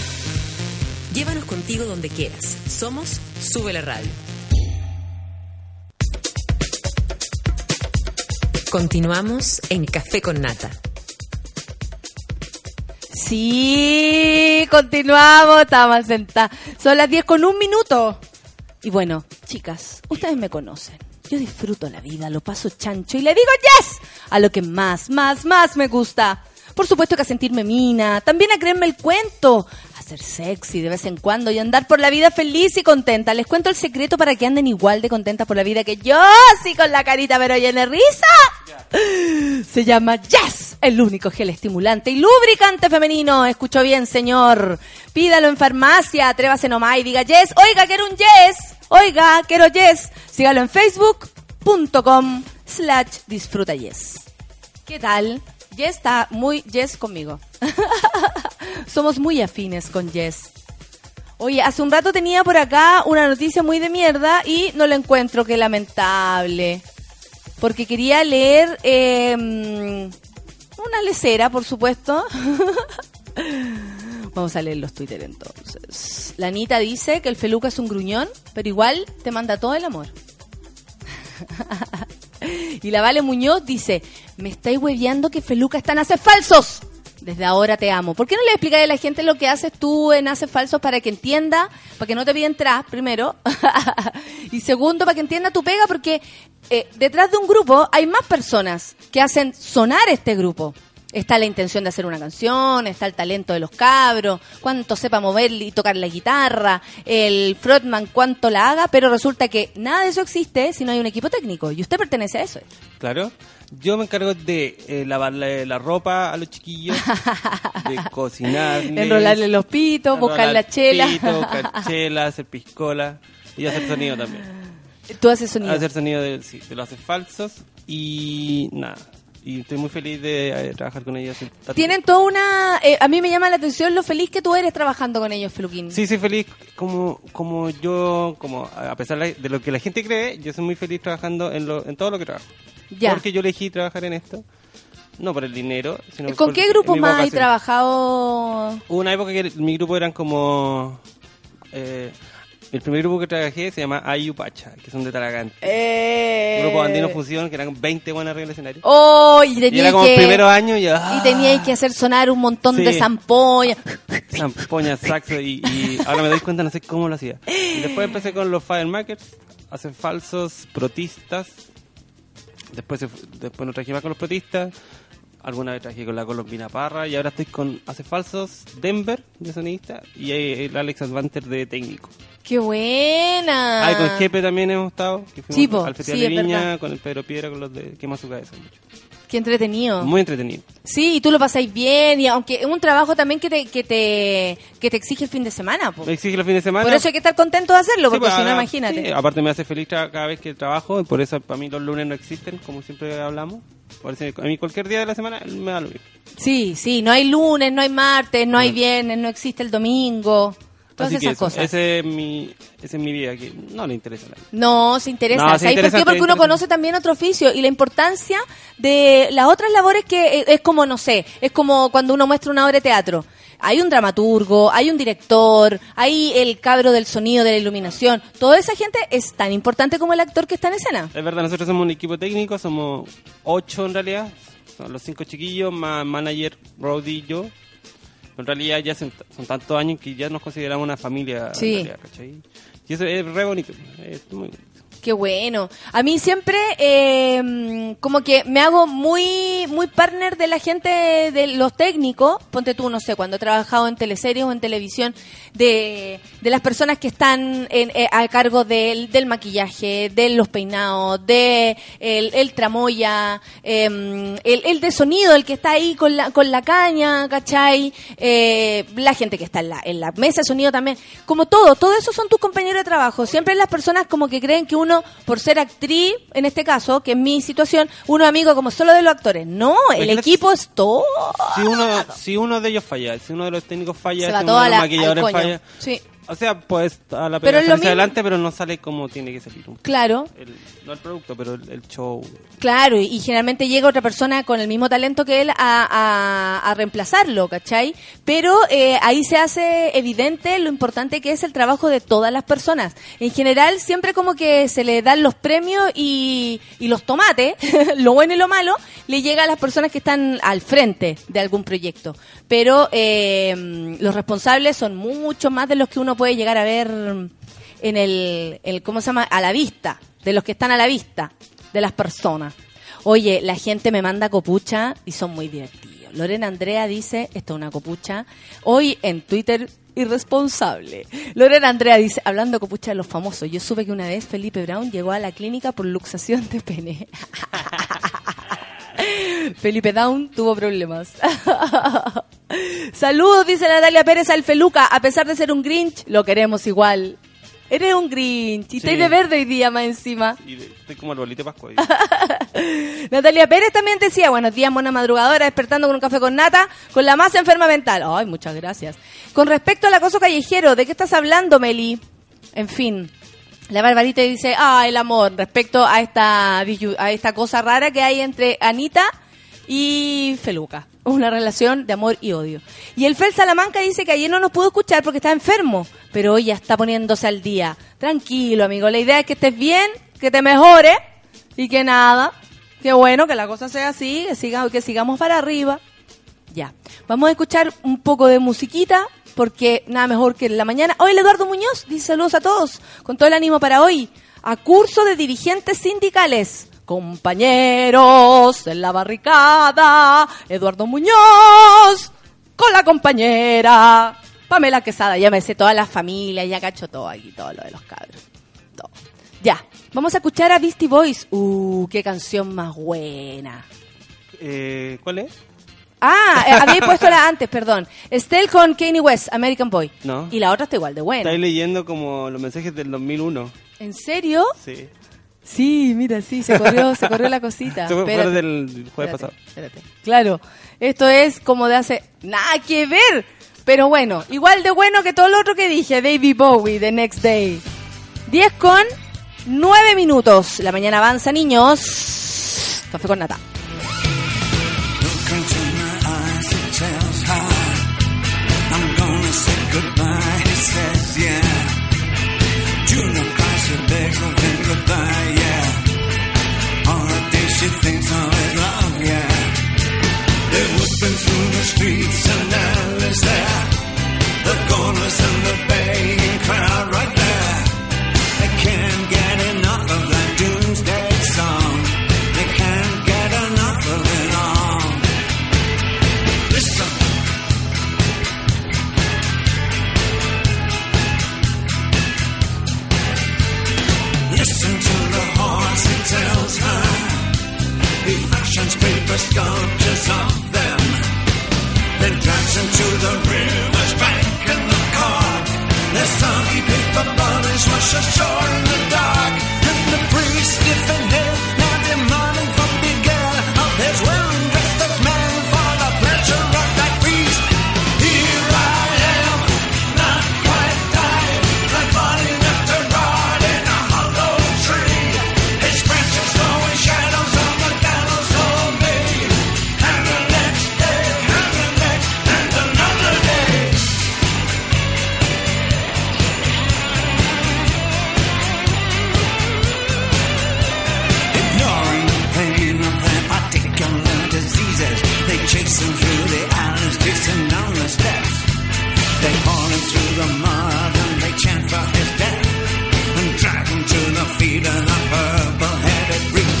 Llévanos contigo donde quieras. Somos Sube la Radio. Continuamos en Café con Nata. Sí, continuamos, estamos sentadas. Son las 10 con un minuto. Y bueno, chicas, ustedes me conocen. Yo disfruto la vida, lo paso chancho y le digo yes a lo que más, más, más me gusta. Por supuesto que a sentirme mina, también a creerme el cuento, ser sexy de vez en cuando y andar por la vida feliz y contenta. Les cuento el secreto para que anden igual de contentas por la vida que yo, así con la carita pero llena de risa. Se llama Yes, el único gel estimulante y lubricante femenino. Escuchó bien, señor. Pídalo en farmacia, atrévase nomás y diga Yes. Oiga, quiero un Yes. Oiga, quiero Yes. Sígalo en facebook.com slash disfruta Yes. ¿Qué tal? Yes está muy Yes conmigo. Somos muy afines con Yes. Oye, hace un rato tenía por acá una noticia muy de mierda y no la encuentro, qué lamentable. Porque quería leer eh, una lecera, por supuesto. Vamos a leer los Twitter entonces. La Anita dice que el Feluca es un gruñón, pero igual te manda todo el amor. y la Vale Muñoz dice, me estáis hueveando que Feluca está en Haces Falsos. Desde ahora te amo. ¿Por qué no le explicáis a la gente lo que haces tú en Haces Falsos para que entienda? Para que no te pida entrar, primero. y segundo, para que entienda tu pega, porque eh, detrás de un grupo hay más personas que hacen sonar este grupo. Está la intención de hacer una canción, está el talento de los cabros, cuánto sepa mover y tocar la guitarra, el frontman cuánto la haga, pero resulta que nada de eso existe si no hay un equipo técnico y usted pertenece a eso. Claro. Yo me encargo de eh, lavarle la ropa a los chiquillos, de cocinar, Enrolarle los pitos, buscar la chela. buscar chela, hacer piscola y hacer sonido también. Tú haces sonido. Hacer sonido de, sí, de los haces falsos y nada. Y estoy muy feliz de eh, trabajar con ellos. Tienen toda una... eh, a mí me llama la atención lo feliz que tú eres trabajando con ellos, Feluquín. Sí, soy feliz como, como yo, como a pesar de lo que la gente cree, yo soy muy feliz trabajando en, lo, en todo lo que trabajo. Ya. Porque yo elegí trabajar en esto, no por el dinero, sino ¿Con por qué grupo más hay vocación. trabajado? Hubo una época que mi grupo eran como... eh, el primer grupo que trabajé se llama Ayupacha, que son de Talagante. Eh... Un grupo andino fusión, que eran 20 buenas arriba del escenario. Oh, y y tenía era como que... el primeros años y... ah, Y teníais que hacer sonar un montón de Sí. zampoñas. zampoña, saxo y, y ahora me doy cuenta, no sé cómo lo hacía. Y después empecé con los Firemakers, hacer falsos, protistas. Después, se después no trabajé más con los protistas. Alguna vez trabajé con la Colombina Parra y ahora estoy con Hace Falsos, Denver de sonista y eh, el Alex Advanter de técnico. ¡Qué buena! Ah, y con Jepe también hemos estado. Que fuimos al Festival sí, de Viña, con el Pedro Piedra, con los de Quema su cabeza. Qué entretenido. Muy entretenido. Sí, y tú lo pasáis bien, y aunque es un trabajo también que te, que te, que te exige el fin de semana. po. Me exige los fines de semana. Por eso hay que estar contento de hacerlo, Sí, porque pues, si no, ah, imagínate. sí, aparte me hace feliz cada vez que trabajo, y por eso para mí los lunes no existen, como siempre hablamos. Por eso a mí cualquier día de la semana me da lo mismo. Sí, sí, no hay lunes, no hay martes, no hay viernes, no existe el domingo. Todas Así que esas eso, cosas. Ese es mi, ese es mi vida, que no le interesa a nadie. No, se interesa. No, ¿Sabes por qué? Porque uno conoce también otro oficio y la importancia de las otras labores que eh, es como, no sé, es como cuando uno muestra una obra de teatro. Hay un dramaturgo, hay un director, hay el cabro del sonido, de la iluminación. Toda esa gente es tan importante como el actor que está en escena. Es verdad, nosotros somos un equipo técnico, somos ocho en realidad. Son los cinco chiquillos, más manager, Brody y yo. En realidad ya son, son tantos años que ya nos consideramos una familia. en Sí. realidad. Y eso es re bonito. Es muy bonito. Qué bueno. A mí siempre eh, como que me hago muy muy partner de la gente de los técnicos. Ponte tú, no sé, cuando he trabajado en teleseries o en televisión, de, de las personas que están en- eh, a cargo del, del maquillaje, de los peinados, de el, el tramoya, eh, el, el de sonido, el que está ahí con la, con la caña, ¿cachai? Eh, la gente que está en la, en la mesa de sonido también. Como todo, todo eso son tus compañeros de trabajo. Siempre las personas como que creen que uno, por ser actriz, en este caso, que es mi situación, uno amigo como solo de los actores. No, el equipo es todo. Si uno, si uno de ellos falla, si uno de los técnicos falla, si uno de los maquilladores falla. Sí. O sea, pues a la lo salirse mismo- adelante, pero no sale como tiene que salir. Claro. El- no el producto, pero el, el show. Claro, y, y generalmente llega otra persona con el mismo talento que él a, a- a reemplazarlo, ¿cachai? Pero eh, ahí se hace evidente lo importante que es el trabajo de todas las personas. En general, siempre como que se le dan los premios y, y los tomates, lo bueno y lo malo, le llega a las personas que están al frente de algún proyecto. Pero eh, los responsables son mucho más de los que uno puede llegar a ver en el, ¿cómo se llama? A la vista, de los que están a la vista, de las personas. Oye, la gente me manda copucha y son muy divertidos. Lorena Andrea dice, esto es una copucha, hoy en Twitter, irresponsable. Lorena Andrea dice, hablando copucha de los famosos, yo supe que una vez Felipe Brown llegó a la clínica por luxación de pene. Felipe Down tuvo problemas. Saludos, dice Natalia Pérez al Feluca. A pesar de ser un Grinch, lo queremos igual. Eres un Grinch. Y Sí. estáis de verde hoy día más encima. Y estoy como el bolito Pascua. Natalia Pérez también decía, buenos días, buena madrugadora, despertando con un café con nata, con la más enferma mental. Ay, muchas gracias. Con respecto al acoso callejero, ¿de qué estás hablando, Meli? En fin. La Barbarita dice, ah, el amor, respecto a esta, a esta cosa rara que hay entre Anita y Feluca. Una relación de amor y odio. Y el Fel Salamanca dice que ayer no nos pudo escuchar porque está enfermo, pero hoy ya está poniéndose al día. Tranquilo, amigo. La idea es que estés bien, que te mejores y que nada. Qué bueno que la cosa sea así, que, siga, que sigamos para arriba. Ya. Vamos a escuchar un poco de musiquita, porque nada mejor que en la mañana. Hoy el Eduardo Muñoz dice saludos a todos, con todo el ánimo para hoy. A curso de dirigentes sindicales. Compañeros en la barricada. Eduardo Muñoz con la compañera. Pamela Quesada, ya me sé toda la familia, ya cacho todo aquí, todo lo de los cabros. Todo. Ya, vamos a escuchar a Beastie Boys. Uh, qué canción más buena. eh, ¿Cuál es? Ah, eh, había puesto la antes, perdón. Estelle con Kanye West, American Boy. No. Y la otra está igual de buena. Estáis leyendo como los mensajes del 2001. ¿En serio? Sí. Sí, mira, sí, se corrió, se corrió la cosita. Se fue Espérate, del jueves espérate, pasado. espérate. Claro, esto es como de hace nada que ver. Pero bueno, igual de bueno que todo lo otro que dije, David Bowie, The Next Day. 10 con 9 minutos. La mañana avanza, niños. Café con nata. Look into my eyes, it tells how I'm gonna say she thinks of his love, yeah. They're whooping through the streets and alleys there. The corners and the baying crowd right there. Paper sculptures of them. Then drives them to the river's bank in the cart. Their soggy paper bodies wash ashore To the mud and they chant for his death and drag him to the feet of the purple-headed reef.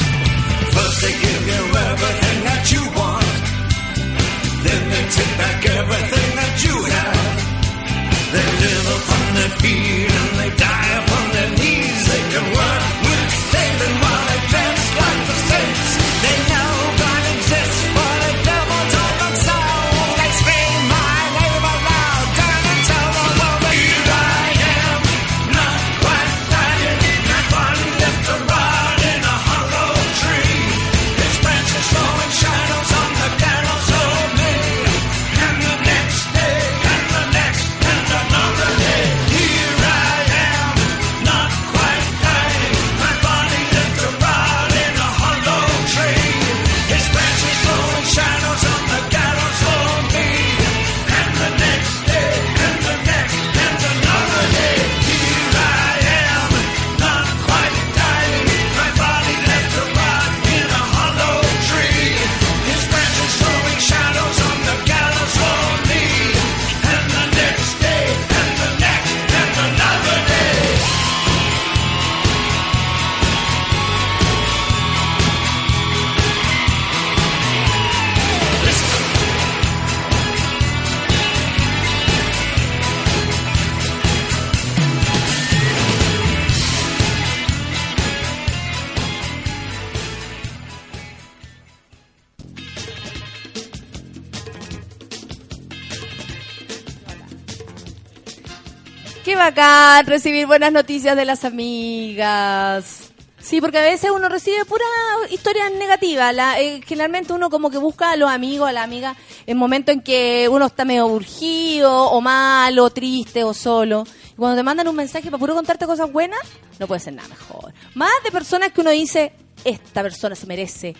First they give you everything that you want, then they take back everything that you have. They live upon their feet. Recibir buenas noticias de las amigas. Sí, porque a veces uno recibe pura historias negativas. La, eh, generalmente uno como que busca a los amigos, a la amiga, en momentos en que uno está medio urgido, o malo, triste, o solo. Y cuando te mandan un mensaje para puro contarte cosas buenas, no puede ser nada mejor. Más de personas que uno dice, esta persona se merece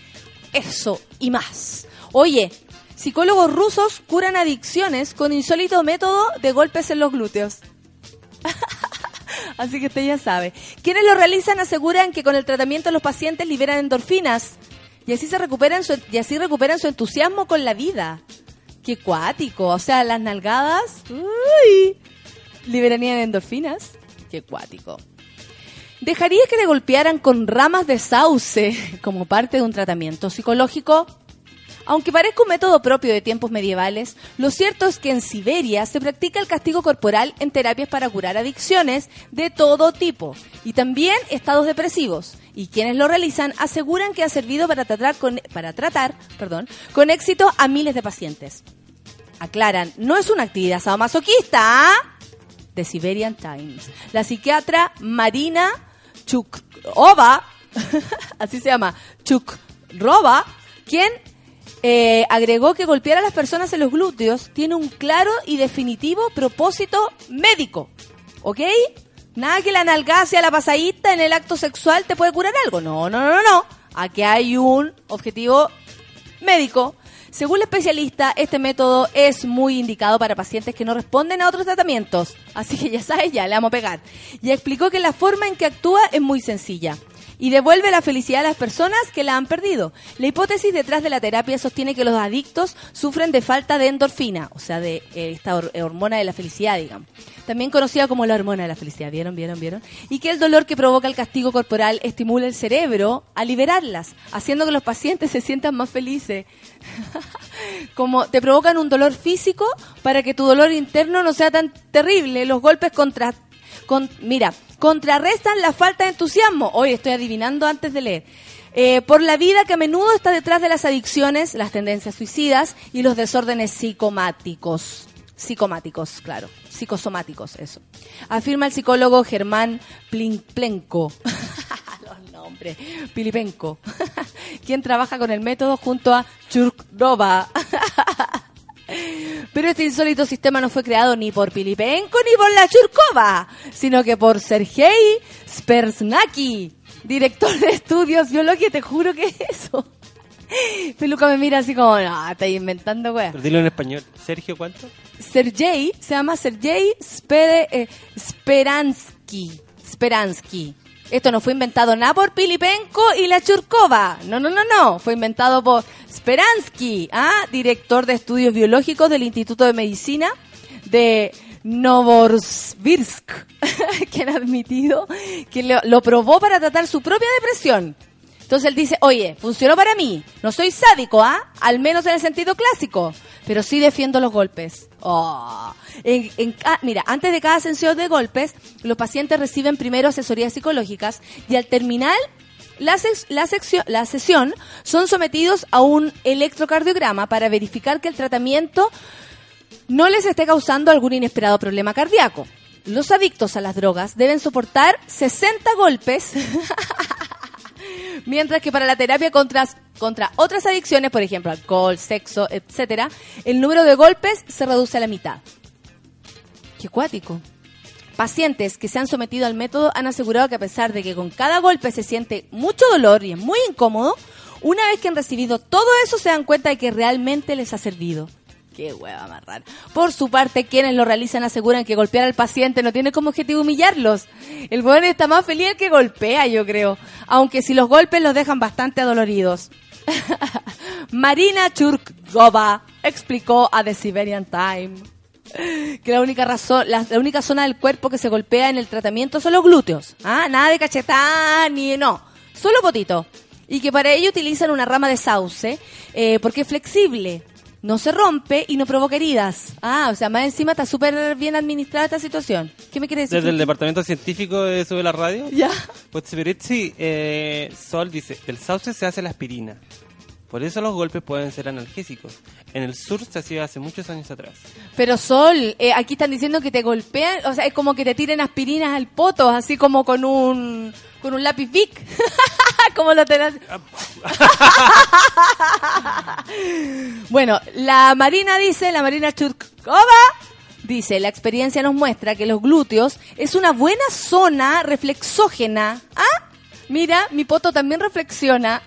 eso y más. Oye, psicólogos rusos curan adicciones con insólito método de golpes en los glúteos. Así que usted ya sabe. Quienes lo realizan aseguran que con el tratamiento los pacientes liberan endorfinas y así se recuperan su, y así recuperan su entusiasmo con la vida. Qué cuático, o sea, las nalgadas, uy, liberarían endorfinas. Qué cuático. ¿Dejaría que le golpearan con ramas de sauce como parte de un tratamiento psicológico? Aunque parezca un método propio de tiempos medievales, lo cierto es que en Siberia se practica el castigo corporal en terapias para curar adicciones de todo tipo y también estados depresivos. Y quienes lo realizan aseguran que ha servido para tratar con, tratar, con éxito a miles de pacientes. Aclaran, no es una actividad sadomasoquista, ¿ah? The Siberian Times. La psiquiatra Marina Chukrova, así se llama, Chukrova, quien eh, agregó que golpear a las personas en los glúteos tiene un claro y definitivo propósito médico. ¿Ok? Nada que la nalgada sea la pasadita en el acto sexual te puede curar algo. No, no, no, no. Aquí hay un objetivo médico. Según el especialista, este método es muy indicado para pacientes que no responden a otros tratamientos. Así que ya sabes, ya le vamos a pegar. Y explicó que la forma en que actúa es muy sencilla y devuelve la felicidad a las personas que la han perdido. La hipótesis detrás de la terapia sostiene que los adictos sufren de falta de endorfina, o sea, de eh, esta hor- hormona de la felicidad, digamos. También conocida como la hormona de la felicidad, ¿vieron, vieron, vieron? Y que el dolor que provoca el castigo corporal estimula el cerebro a liberarlas, haciendo que los pacientes se sientan más felices. como te provocan un dolor físico para que tu dolor interno no sea tan terrible. Los golpes contra con, mira, contrarrestan la falta de entusiasmo. Hoy estoy adivinando antes de leer. Eh, por la vida que a menudo está detrás de las adicciones, las tendencias suicidas y los desórdenes psicomáticos. Psicomáticos, claro. Psicosomáticos, eso. Afirma el psicólogo Germán Plenko. Los nombres. Pilipenko. quien trabaja con el método junto a Churkova. Pero este insólito sistema no fue creado ni por Pilipenko ni por la Churkova, sino que por Sergei Spersnaki, director de estudios biológicos. Te juro que es eso. Peluca me mira así como, no, estás inventando, wea. Pero dilo en español. Sergio, ¿cuánto? Sergei, se llama Sergei eh, Speransky. Speransky. Esto no fue inventado nada por Pilipenko y la Churkova. No, no, no, no. Fue inventado por Speransky, ¿ah? director de estudios biológicos del Instituto de Medicina de Novosibirsk, quien ha admitido que lo, lo probó para tratar su propia depresión. Entonces él dice, oye, funcionó para mí. No soy sádico, ¿ah? Al menos en el sentido clásico. Pero sí defiendo los golpes. Oh. Mira, antes de cada sesión de golpes, los pacientes reciben primero asesorías psicológicas y al terminar la, sex- la, la sesión son sometidos a un electrocardiograma para verificar que el tratamiento no les esté causando algún inesperado problema cardíaco. Los adictos a las drogas deben soportar 60 golpes Mientras que para la terapia contra, otras adicciones, por ejemplo, alcohol, sexo, etcétera, el número de golpes se reduce a la mitad. Qué cuático. Pacientes que se han sometido al método han asegurado que a pesar de que con cada golpe se siente mucho dolor y es muy incómodo, una vez que han recibido todo eso se dan cuenta de que realmente les ha servido. Qué hueva rara. Por su parte, quienes lo realizan aseguran que golpear al paciente no tiene como objetivo humillarlos. El buen está más feliz el que golpea, yo creo. Aunque si los golpes los dejan bastante adoloridos. Marina Churkova explicó a The Siberian Time que la única razón, la, la única zona del cuerpo que se golpea en el tratamiento son los glúteos. Ah, nada de cachetada ni no, solo potito. Y que para ello utilizan una rama de sauce eh, porque es flexible, no se rompe y no provoca heridas. Ah, o sea, más encima está súper bien administrada esta situación. ¿Qué me quiere decir? Desde el departamento científico de Sube la Radio. Ya. Pues eh, Sol dice, del sauce se hace la aspirina. Por eso los golpes pueden ser analgésicos. En el sur se hacía hace muchos años atrás. Pero Sol, eh, aquí están diciendo que te golpean, o sea, es como que te tiren aspirinas al poto, así como con un con un lápiz Bic. como lo tenés. bueno, la Marina dice, la Marina Churkova dice, la experiencia nos muestra que los glúteos es una buena zona reflexógena. ¿Ah? Mira, mi poto también reflexiona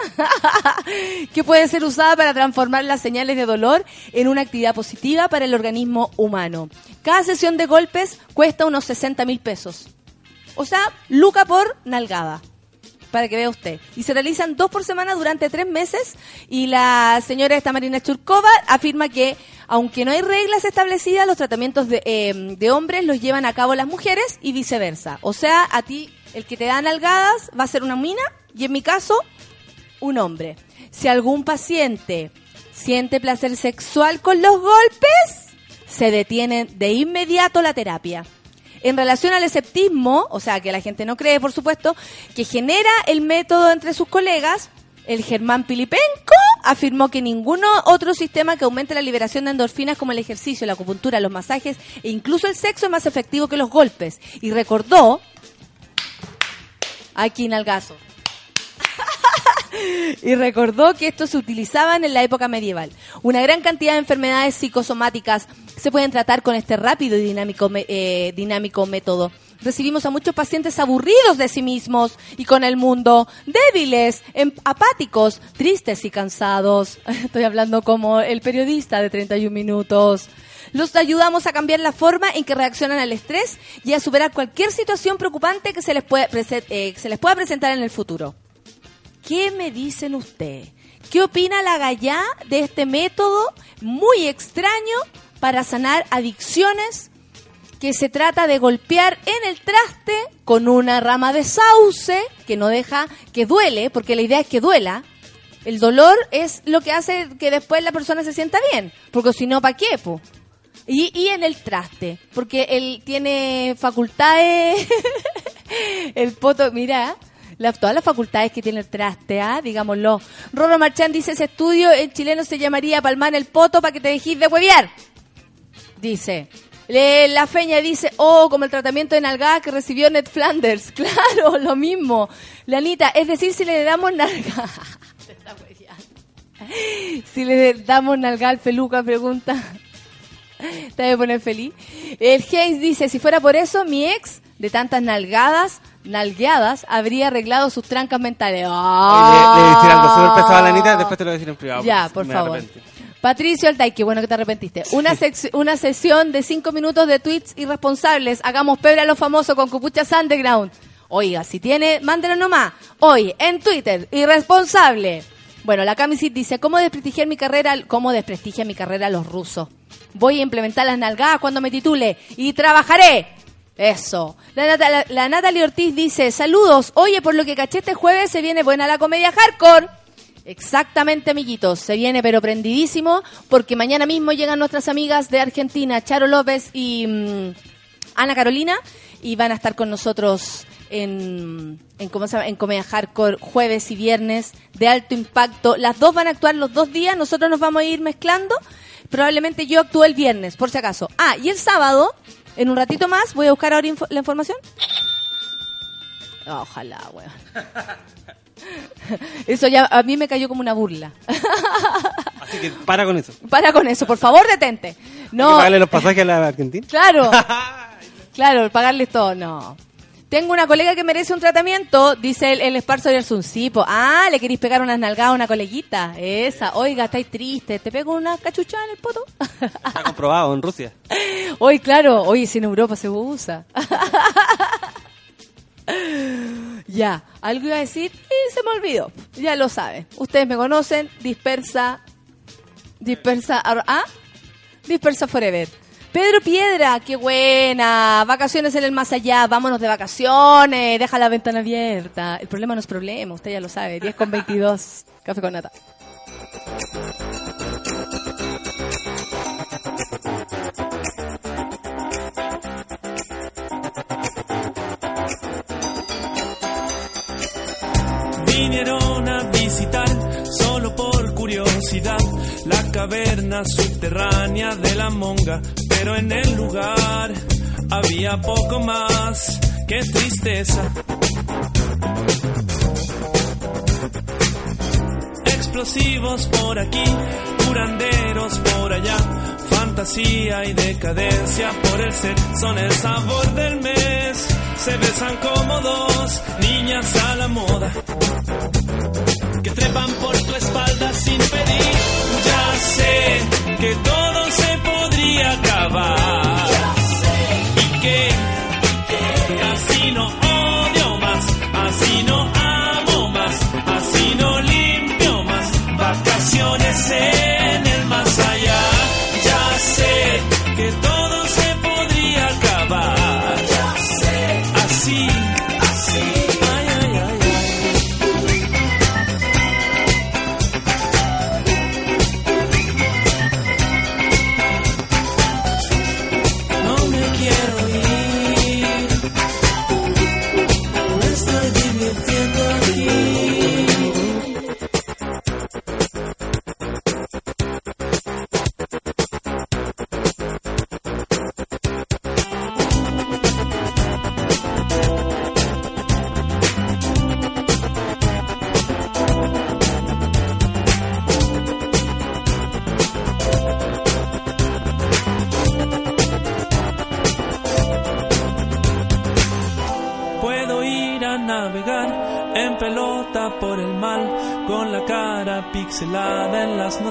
que puede ser usada para transformar las señales de dolor en una actividad positiva para el organismo humano. Cada sesión de golpes cuesta unos 60 mil pesos. O sea, luca por nalgada. Para que vea usted. Y se realizan dos por semana durante tres meses. Y la señora esta Marina Churkova afirma que, aunque no hay reglas establecidas, los tratamientos de, eh, de hombres los llevan a cabo las mujeres y viceversa. O sea, a ti, el que te da nalgadas va a ser una mina y en mi caso, un hombre. Si algún paciente siente placer sexual con los golpes, se detiene de inmediato la terapia. En relación al esceptismo, o sea, que la gente no cree, por supuesto, que genera el método entre sus colegas, el Germán Pilipenko afirmó que ninguno otro sistema que aumente la liberación de endorfinas como el ejercicio, la acupuntura, los masajes e incluso el sexo es más efectivo que los golpes. Y recordó, aquí Nalgazo, y recordó que estos se utilizaban en la época medieval. Una gran cantidad de enfermedades psicosomáticas se pueden tratar con este rápido y dinámico, eh, dinámico método. Recibimos a muchos pacientes aburridos de sí mismos y con el mundo, débiles, em- apáticos, tristes y cansados. Estoy hablando como el periodista de 31 minutos. Los ayudamos a cambiar la forma en que reaccionan al estrés y a superar cualquier situación preocupante que se les, puede eh, se les pueda presentar en el futuro. ¿Qué me dicen ustedes? ¿Qué opina la Gallá de este método muy extraño para sanar adicciones que se trata de golpear en el traste con una rama de sauce que no deja que duele, porque la idea es que duela. El dolor es lo que hace que después la persona se sienta bien, porque si no, ¿para qué? po? Y, y en el traste, porque él tiene facultades, el poto, mira, la- todas las facultades que tiene el traste, ¿ah? digámoslo. Roro Marchán dice, ese estudio en chileno se llamaría palmar el poto para que te dejes de huevear. Dice. La feña dice, oh, como el tratamiento de nalgada que recibió Ned Flanders. Claro, lo mismo. La Anita, es decir, si le damos hueveando. si le damos nalgada al peluca, pregunta. Te voy a poner feliz. El Hayes dice, si fuera por eso, mi ex, de tantas nalgadas, nalgueadas, habría arreglado sus trancas mentales. Le, le voy a decir algo súper pesado a la Anita, ¡Ah! después te lo voy a decir en privado. Ya, por favor. Patricio Altay, qué bueno que te arrepentiste. Una, una sesión de cinco minutos de tweets irresponsables. Hagamos pebre a los famosos con Cupuchas Underground. Oiga, si tiene, mándelo nomás. Hoy, en Twitter, irresponsable. Bueno, la Camisit dice, ¿cómo desprestigiar mi carrera? ¿Cómo desprestigia mi carrera los rusos? Voy a implementar las nalgadas cuando me titule y trabajaré. Eso. La Natalie Ortiz dice, saludos. Oye, por lo que caché este jueves se viene buena la comedia hardcore. Exactamente, amiguitos. Se viene pero prendidísimo porque mañana mismo llegan nuestras amigas de Argentina, Charo López y mm, Ana Carolina, y van a estar con nosotros en, en, ¿cómo se llama? en Comedia Hardcore jueves y viernes de alto impacto. Las dos van a actuar los dos días, nosotros nos vamos a ir mezclando. Probablemente yo actúe el viernes, por si acaso. Ah, y el sábado, en un ratito más, voy a buscar ahora info- la información. Ojalá, weón. Eso ya a mí me cayó como una burla. Así que para con eso. Para con eso, por favor, detente. Hay que No, pagarle los pasajes a la Argentina. claro. Claro, pagarles todo, no. Tengo una colega que merece un tratamiento, dice el, el esparzo de Arzuncipo. Ah, le queréis pegar unas nalgadas a una coleguita. Esa, oiga, estáis triste, te pego una cachuchada en el poto. Está comprobado en Rusia. Hoy, claro, hoy si en Europa se usa. ya, algo iba a decir y se me olvidó. Ya lo saben. Ustedes me conocen, dispersa. Dispersa. ¿Ah? Dispersa Forever. Pedro Piedra, qué buena. Vacaciones en el más allá. Vámonos de vacaciones. Deja la ventana abierta. El problema no es problema, usted ya lo sabe. 10 con 22. Café con nata. Vinieron a visitar solo por curiosidad, la caverna subterránea de la monga, pero en el lugar había poco más que tristeza. Explosivos por aquí, curanderos por allá, fantasía y decadencia por el ser, son el sabor del mes. Se besan como dos niñas a la moda que trepan por tu espalda sin pedir. Ya sé que todo se podría acabar. Y que así no odio más, así no amo más, así no limpio más. Vacaciones en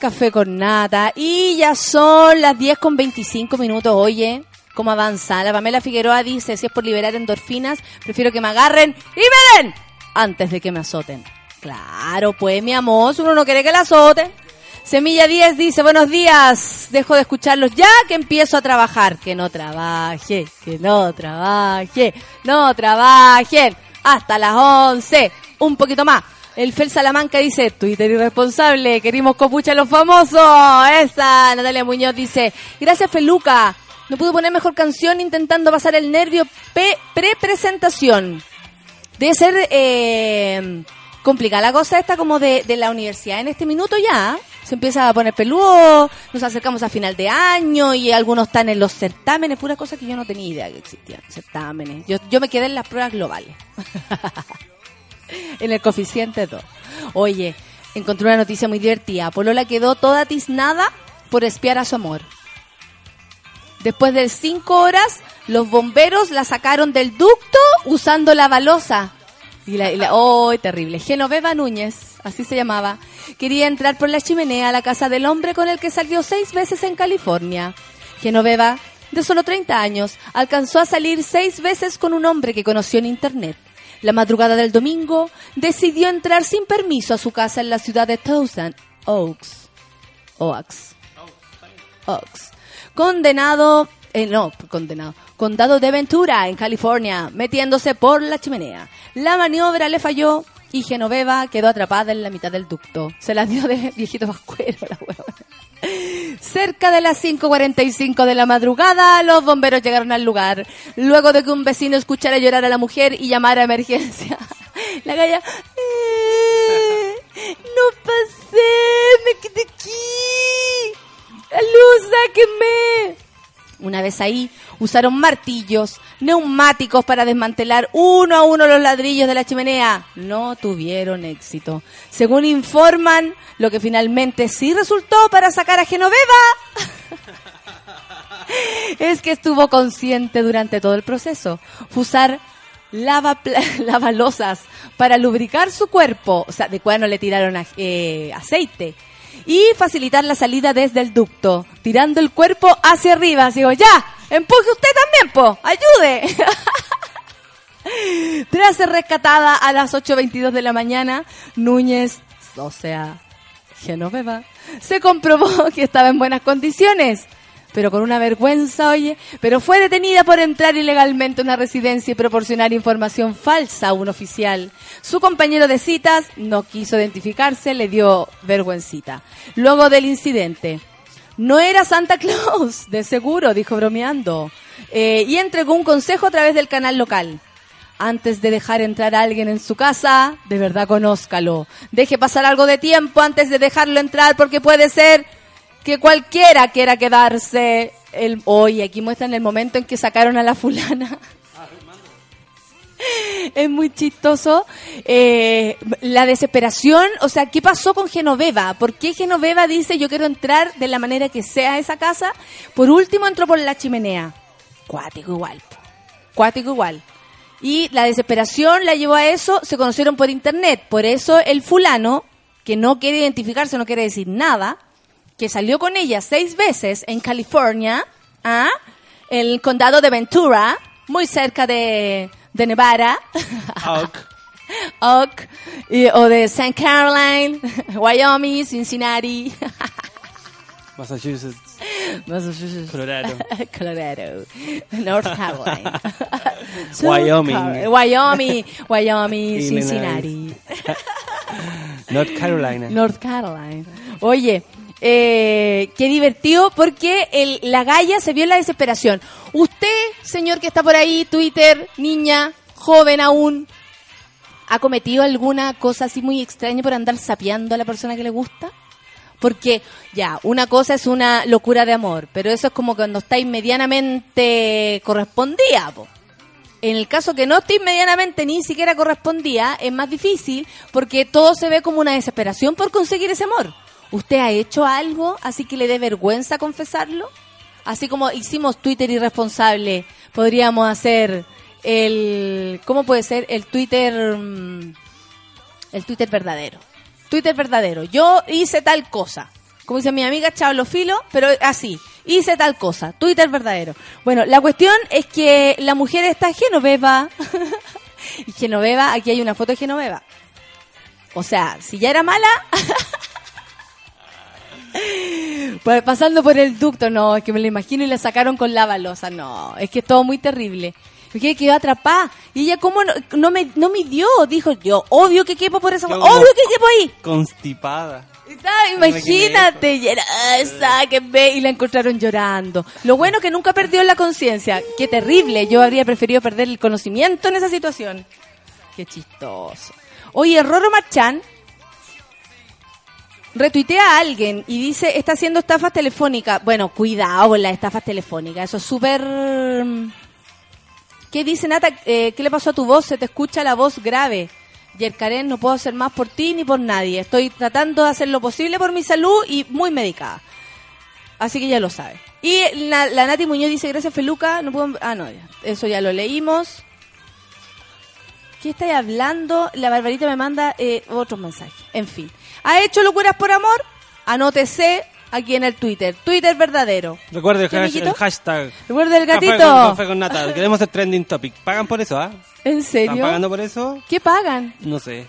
Café con Nata y ya son las 10 con 25 minutos. Oye, ¿cómo avanza? La Pamela Figueroa dice, si es por liberar endorfinas, prefiero que me agarren y me den antes de que me azoten. Claro, pues mi amor, uno no quiere que la azoten. Semilla 10 dice, buenos días, dejo de escucharlos ya que empiezo a trabajar. Que no trabaje, que no trabaje, no trabajen. Hasta las 11, un poquito más. El Fel Salamanca dice, Twitter irresponsable, querimos copucha a los famosos. Esa, Natalia Muñoz dice, gracias Feluca, no pude poner mejor canción intentando pasar el nervio pre-presentación. Debe ser eh, complicada la cosa esta como de, de la universidad en este minuto ya. Se empieza a poner peludo, nos acercamos a final de año y algunos están en los certámenes, pura cosa que yo no tenía idea que existían, certámenes. Yo, yo me quedé en las pruebas globales. en el coeficiente 2. Oye, encontré una noticia muy divertida. Polola quedó toda tiznada por espiar a su amor. Después de cinco horas, los bomberos la sacaron del ducto usando la balosa. Y la, ¡Oh, terrible! Genoveva Núñez, así se llamaba, quería entrar por la chimenea a la casa del hombre con el que salió seis veces en California. Genoveva, de solo 30 años, alcanzó a salir seis veces con un hombre que conoció en Internet. La madrugada del domingo, decidió entrar sin permiso a su casa en la ciudad de Thousand Oaks. Oaks. Oaks. Condenado eh, no, condenado, condado de Ventura, en California, metiéndose por la chimenea. La maniobra le falló y Genoveva quedó atrapada en la mitad del ducto. Se la dio de viejito vascuero la huevona. Cerca de las 5.45 de la madrugada, los bomberos llegaron al lugar. Luego de que un vecino escuchara llorar a la mujer y llamara a emergencia. La galla, "Eh, no pasé, me quedé aquí. ¡Luz, sáquenme! Una vez ahí, usaron martillos, neumáticos para desmantelar uno a uno los ladrillos de la chimenea. No tuvieron éxito. Según informan, lo que finalmente sí resultó para sacar a Genoveva es que estuvo consciente durante todo el proceso. Fue usar lava, lavalosas para lubricar su cuerpo. O sea, de cuál no le tiraron eh, aceite. Y facilitar la salida desde el ducto, tirando el cuerpo hacia arriba. Digo, ya, empuje usted también, po, ayude. Tras ser rescatada a las 8.22 de la mañana, Núñez, o sea, Genoveva, se comprobó que estaba en buenas condiciones. Pero con una vergüenza, oye, pero fue detenida por entrar ilegalmente a una residencia y proporcionar información falsa a un oficial. Su compañero de citas no quiso identificarse, le dio vergüencita. Luego del incidente, no era Santa Claus, de seguro, dijo bromeando. Eh, y entregó un consejo a través del canal local. Antes de dejar entrar a alguien en su casa, de verdad conózcalo. Deje pasar algo de tiempo antes de dejarlo entrar porque puede ser que cualquiera quiera quedarse. El, hoy aquí muestran el momento en que sacaron a la fulana. Es muy chistoso. Eh, la desesperación, o sea, ¿qué pasó con Genoveva? ¿Por qué Genoveva dice yo quiero entrar de la manera que sea a esa casa? Por último entró por la chimenea. Cuático igual. Cuático igual. Y la desesperación la llevó a eso, se conocieron por internet. Por eso el fulano, que no quiere identificarse, no quiere decir nada, que salió con ella seis veces en California, ¿ah? el condado de Ventura, muy cerca de, de Nevada, Oak, y- o de St. Caroline, Wyoming, Cincinnati, Massachusetts, Massachusetts, Colorado. Colorado, North Carolina, Wyoming. Car- Wyoming, Wyoming. Cincinnati. North Carolina. North Carolina. Oye, eh, qué divertido porque el, la galla se vio en la desesperación. Usted, señor que está por ahí, Twitter, niña, joven aún, ¿ha cometido alguna cosa así muy extraña por andar sapeando a la persona que le gusta? Porque, ya, una cosa es una locura de amor, pero eso es como cuando estáis medianamente correspondida, po. En el caso que no estéis medianamente ni siquiera correspondía, es más difícil porque todo se ve como una desesperación por conseguir ese amor. ¿Usted ha hecho algo así que le dé vergüenza confesarlo? Así como hicimos Twitter irresponsable, podríamos hacer el... ¿Cómo puede ser? El Twitter... mm, El Twitter verdadero. Twitter verdadero. Yo hice tal cosa. Como dice mi amiga Chablo Filo, pero así. Hice tal cosa. Twitter verdadero. Bueno, la cuestión es que la mujer está Genoveva. y Genoveva, aquí hay una foto de Genoveva. O sea, si ya era mala. pasando por el ducto, no, es que me lo imagino y la sacaron con la balosa. No, es que es todo muy terrible. Porque quedó atrapada. Y ella, ¿cómo no, no me, no midió? Dijo yo, obvio que quepo por esa. Quedó Obvio que quepo ahí. Constipada. Está, imagínate, "Ay, sáquenme", y la encontraron llorando. Lo bueno que nunca perdió la conciencia. Qué terrible, yo habría preferido perder el conocimiento en esa situación. Qué chistoso. Oye, Roro Marchán retuitea a alguien y dice, está haciendo estafas telefónicas. Bueno, cuidado con las estafas telefónicas, eso es súper... mm, ¿Qué dice Nata? Eh, ¿Qué le pasó a tu voz? Se te escucha la voz grave. Yerkaren, no puedo hacer más por ti ni por nadie. Estoy tratando de hacer lo posible por mi salud y muy medicada. Así que ya lo sabe. Y la, la Nati Muñoz dice, gracias Feluca, no puedo... Ah, no. Eso ya lo leímos. ¿Qué estáis hablando? La Barbarita me manda eh, otros mensajes. En fin. ¿Ha hecho locuras por amor? Anótese aquí en el Twitter. Twitter verdadero. Recuerde el, el hashtag. Recuerda el Café gatito. con, café con nata. Queremos ser trending topic. ¿Pagan por eso, ah? ¿En ¿Están serio? pagando por eso? ¿Qué pagan? No sé.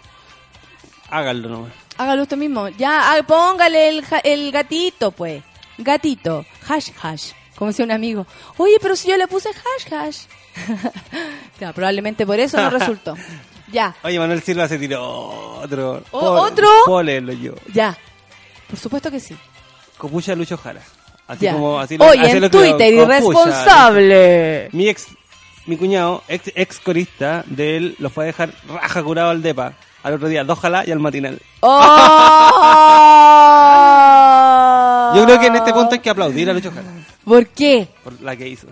Háganlo nomás. Hágalo usted mismo. Ya, ah, póngale el, el gatito, pues. Gatito. Hash, hash. Como decía un amigo, oye, pero si yo le puse hash hash. probablemente por eso no resultó. Ya, Oye, Manuel Silva se tiró otro. ¿O- Puedo- otro? Puedo leerlo yo. ya. Por supuesto que sí. Copucha Lucho Jara. Así Ya. como así lo- Oye, así en lo creo, Twitter, Copucha. irresponsable. Mi ex, mi cuñado, ex, ex corista de él, lo fue a dejar raja curado al depa. Al otro día, dos jalá y al matinal. ¡Oh! Yo creo que en este punto hay que aplaudir a Lucho Jara ¿Por qué? por la que hizo.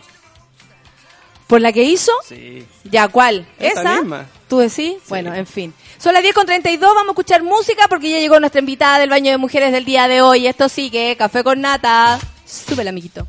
¿Por la que hizo? Sí. Ya, ¿cuál? Esa ¿Esa? misma. ¿Tú decís? Bueno, en fin. Son las 10 con 32, vamos a escuchar música porque ya llegó nuestra invitada del baño de mujeres del día de hoy. Esto sigue, Café con Nata. Súbela, amiguito.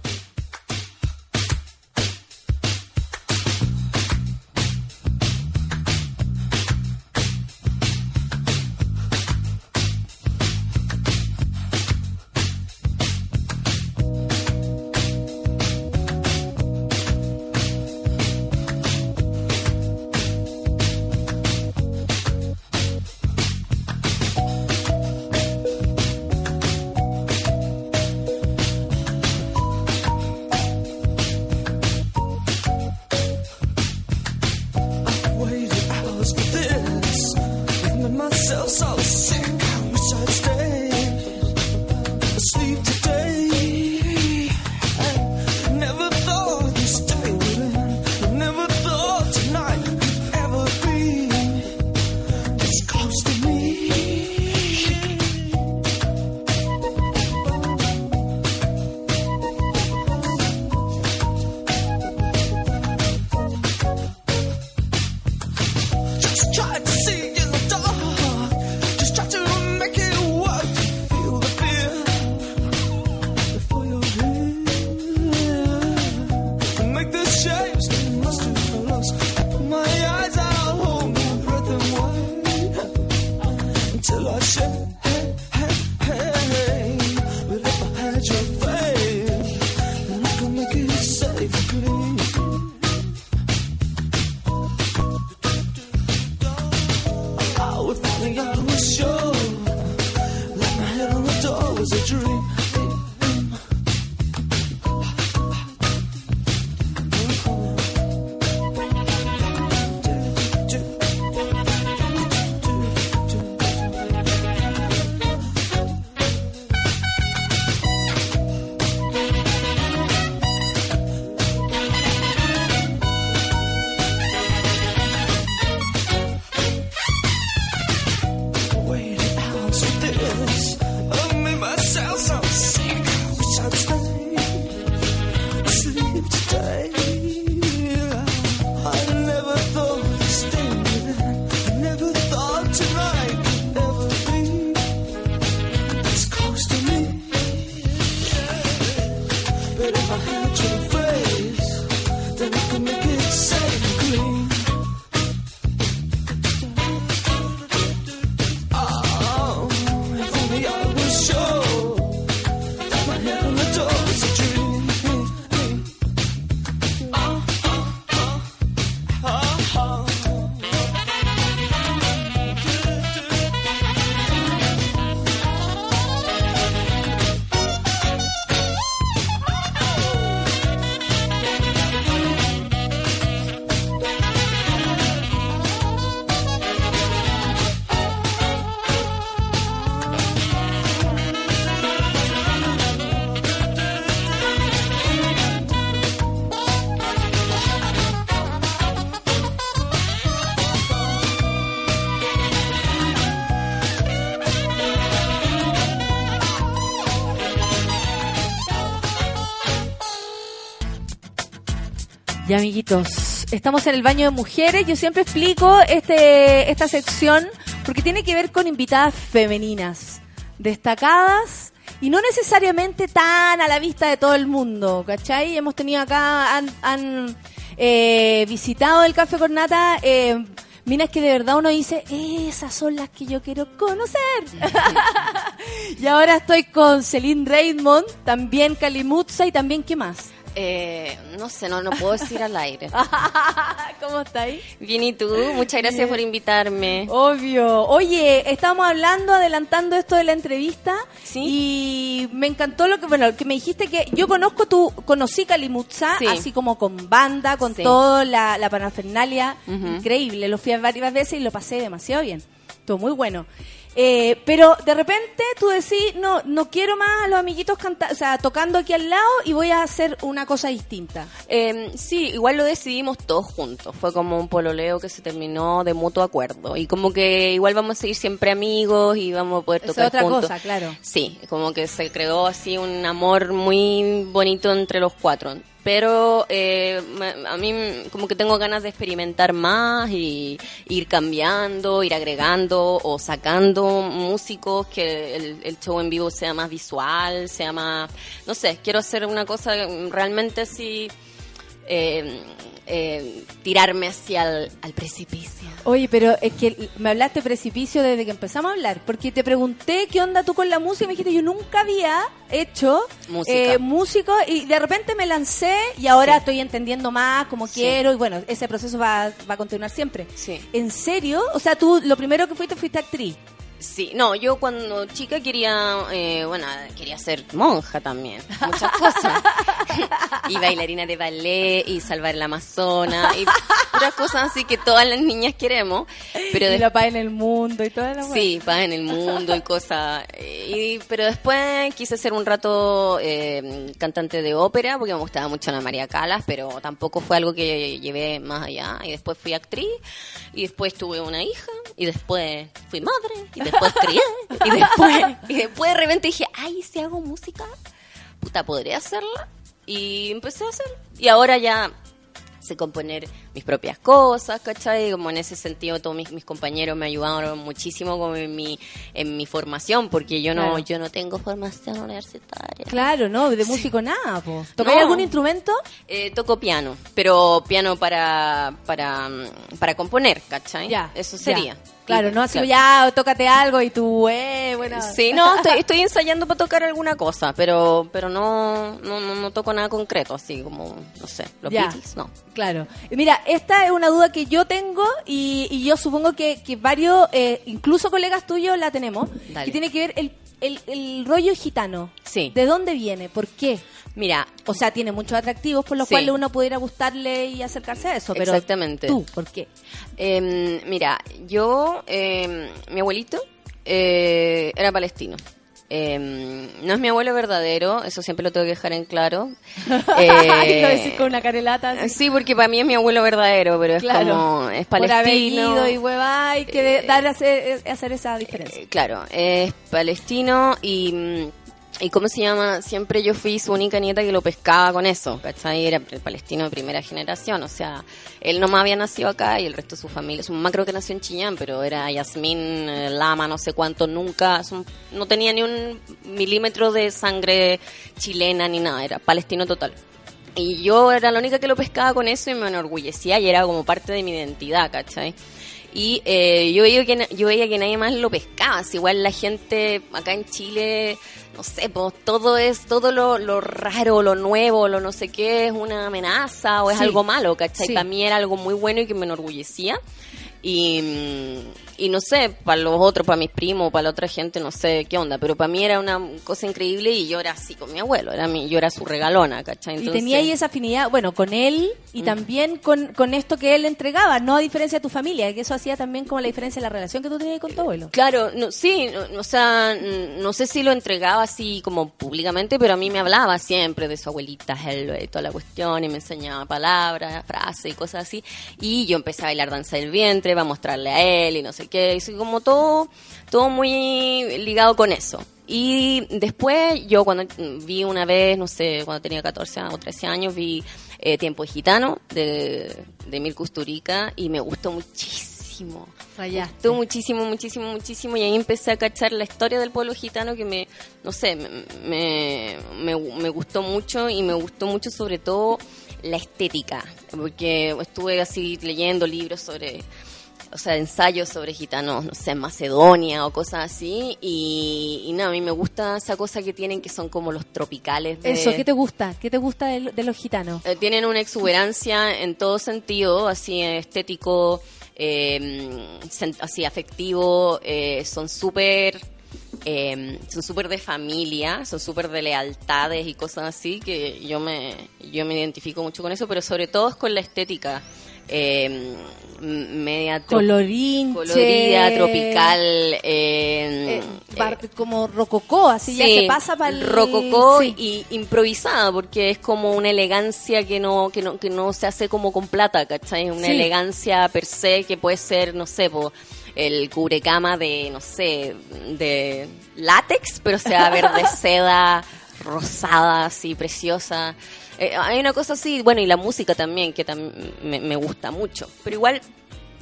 Ya, amiguitos, estamos en el baño de mujeres. Yo siempre explico este, esta sección porque tiene que ver con invitadas femeninas, destacadas y no necesariamente tan a la vista de todo el mundo, ¿cachai? Hemos tenido acá, han, han, eh, visitado el Café con Nata, eh, minas que de verdad uno dice, esas son las que yo quiero conocer. y ahora estoy con Celine Raymond, también Kalimutza y también, ¿qué más? Eh, no sé, no, no puedo decir al aire. ¿Cómo estáis? Bien, ¿y tú? Muchas gracias Bien. por invitarme. Obvio. Oye, estábamos hablando, adelantando esto de la entrevista. Y me encantó lo que, bueno, que me dijiste que yo conozco tu, conocí Calimutza, Sí. así como con banda, con Sí. toda la, la parafernalia. Increíble. Lo fui a varias veces y lo pasé demasiado bien. Estuvo muy bueno. Eh, pero de repente tú decís, no, no quiero más a los amiguitos o sea, tocando aquí al lado y voy a hacer una cosa distinta. Eh, sí, igual lo decidimos todos juntos. Fue como un pololeo que se terminó de mutuo acuerdo. Y como que igual vamos a seguir siempre amigos y vamos a poder tocar es otra juntos. cosa, claro. Sí, como que se creó así un amor muy bonito entre los cuatro. Pero eh, a mí como que tengo ganas de experimentar más y ir cambiando, ir agregando o sacando músicos, que el, el show en vivo sea más visual, sea más... No sé, quiero hacer una cosa realmente así... eh, eh, tirarme hacia el al precipicio. Oye, pero es que me hablaste precipicio desde que empezamos a hablar, porque te pregunté qué onda tú con la música y me dijiste yo nunca había hecho Música. eh, músico y de repente me lancé y ahora estoy entendiendo más como Sí. quiero y bueno, ese proceso va, va a continuar siempre. Sí. ¿En serio? O sea, tú lo primero que fuiste fuiste actriz. Sí, no, yo cuando chica quería, eh, bueno, quería ser monja también, muchas cosas. y bailarina de ballet, y salvar el Amazonas, y puras cosas así que todas las niñas queremos. Pero y des- la paz en el mundo y toda la Sí, paz en el mundo y cosas. Y, pero después quise ser un rato eh, cantante de ópera porque me gustaba mucho Ana María Calas, pero tampoco fue algo que llevé más allá. Y después fui actriz, y después tuve una hija, y después fui madre, y después crié, y después, y después de repente dije, ay, si hago música, puta, podría hacerla. Y empecé a hacerlo. Y ahora ya sé componer mis propias cosas, ¿cachai? Como en ese sentido todos mis, mis compañeros me ayudaron muchísimo como en mi, en mi formación, porque yo no, Claro. yo no tengo formación universitaria. Claro, no, de músico nada, po. ¿Tocáis No. algún instrumento? Eh, toco piano, pero piano para, para, para componer, ¿cachai? Ya. Eso ya. Claro, Y- no así claro. ya, tócate algo y tú, eh, bueno. Sí, no, estoy, estoy ensayando para tocar alguna cosa, pero pero no, no, no, no toco nada concreto, así como, no sé, los Ya. Beatles, no. Claro. Mira, esta es una duda que yo tengo y, y yo supongo que, que varios, eh, incluso colegas tuyos la tenemos, Dale. que tiene que ver el, el, el rollo gitano. Sí. ¿De dónde viene? ¿Por qué? Mira, O sea, tiene muchos atractivos por los Sí. cuales uno pudiera gustarle y acercarse a eso, pero Exactamente. tú, ¿por qué? Eh, mira, yo, eh, mi abuelito eh, era palestino. Eh, no es mi abuelo verdadero, eso siempre lo tengo que dejar en claro. Lo Eh, decís con una carelata. así. Sí, porque para mí es mi abuelo verdadero, pero es Claro. como, es palestino. y hueva, hay que de- dar hacer esa diferencia. Eh, claro, es palestino y, mm, y ¿cómo se llama? Siempre yo fui su única nieta que lo pescaba con eso, ¿cachai? Era el palestino de primera generación, o sea, él nomás había nacido acá y el resto de su familia, su mamá creo que nació en Chillán, pero era Yasmín eh, Lama, no sé cuánto, nunca, no tenía ni un milímetro de sangre chilena ni nada, era palestino total. Y yo era la única que lo pescaba con eso y me enorgullecía y era como parte de mi identidad, ¿cachai? Y eh, yo, veía que, yo veía que nadie más lo pescaba. Si igual la gente acá en Chile, no sé, pues todo es, todo lo, lo raro, lo nuevo, lo no sé qué, es una amenaza o es Sí. algo malo, ¿cachai? Sí. Para mí era algo muy bueno y que me enorgullecía. Y, mm, y no sé, para los otros, para mis primos, para la otra gente, no sé qué onda, pero para mí era una cosa increíble y yo era así con mi abuelo, era mi, yo era su regalona, ¿cachai? y tenía ahí esa afinidad, bueno, con él y Mm. también con, con esto que él entregaba, no a diferencia de tu familia, que eso hacía también como la diferencia en la relación que tú tenías con tu abuelo. Claro, no, sí, no, o sea, no sé si lo entregaba así como públicamente, pero a mí me hablaba siempre de su abuelita Hello y toda la cuestión y me enseñaba palabras, frases y cosas así. Y yo empecé a bailar danza del vientre, va a mostrarle a él y no sé y soy como todo, todo muy ligado con eso. Y después yo cuando vi una vez, no sé, cuando tenía 14 o 13 años, vi eh, Tiempo Gitano de, de Mirko Usturica y me gustó muchísimo. Rayaste. Gustó muchísimo, muchísimo, muchísimo y ahí empecé a cachar la historia del pueblo gitano que me, no sé, me, me, me, me gustó mucho y me gustó mucho sobre todo la estética, porque estuve así leyendo libros sobre o sea, ensayos sobre gitanos, no sé, en Macedonia o cosas así. Y, y nada, a mí me gusta esa cosa que tienen que son como los tropicales. De, Eso, ¿qué te gusta? ¿Qué te gusta de, de los gitanos? eh, tienen una exuberancia en todo sentido, así estético, eh, así afectivo, eh, son súper eh, son súper de familia, son súper de lealtades y cosas así que yo me yo me identifico mucho con eso, pero sobre todo es con la estética. Eh, media Colorinche. colorida, tropical, eh, eh, bar- como rococó, así ya se pasa para el rococó sí. y improvisada porque es como una elegancia que no que no que no se hace como con plata, ¿cachai? Una Sí. elegancia per se que puede ser, no sé, po, el cubrecama de, no sé, de látex, pero sea verde seda, rosada, así, preciosa. Eh, hay una cosa así, bueno, y la música también, que tam- me, gusta mucho. Pero igual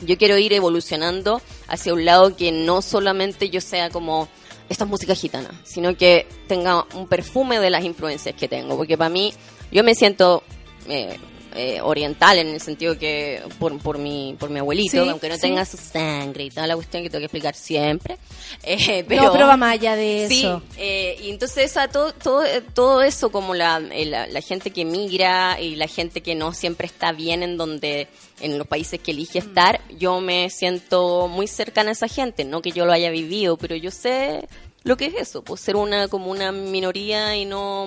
yo quiero ir evolucionando hacia un lado que no solamente yo sea como esta es música gitana, sino que tenga un perfume de las influencias que tengo, porque para mí yo me siento eh, eh, oriental en el sentido que por, por mi por mi abuelito, Sí, aunque no sí. tenga su sangre y toda la cuestión que tengo que explicar siempre, eh, pero no, pero va más allá de Sí, eso. eh, y entonces esa, todo, todo, eh, todo eso, como la, la, la gente que migra y la gente que no siempre está bien en donde, en los países que Mm. elige estar, yo me siento muy cercana a esa gente, no que yo lo haya vivido, pero yo sé lo que es eso, pues ser una como una minoría y no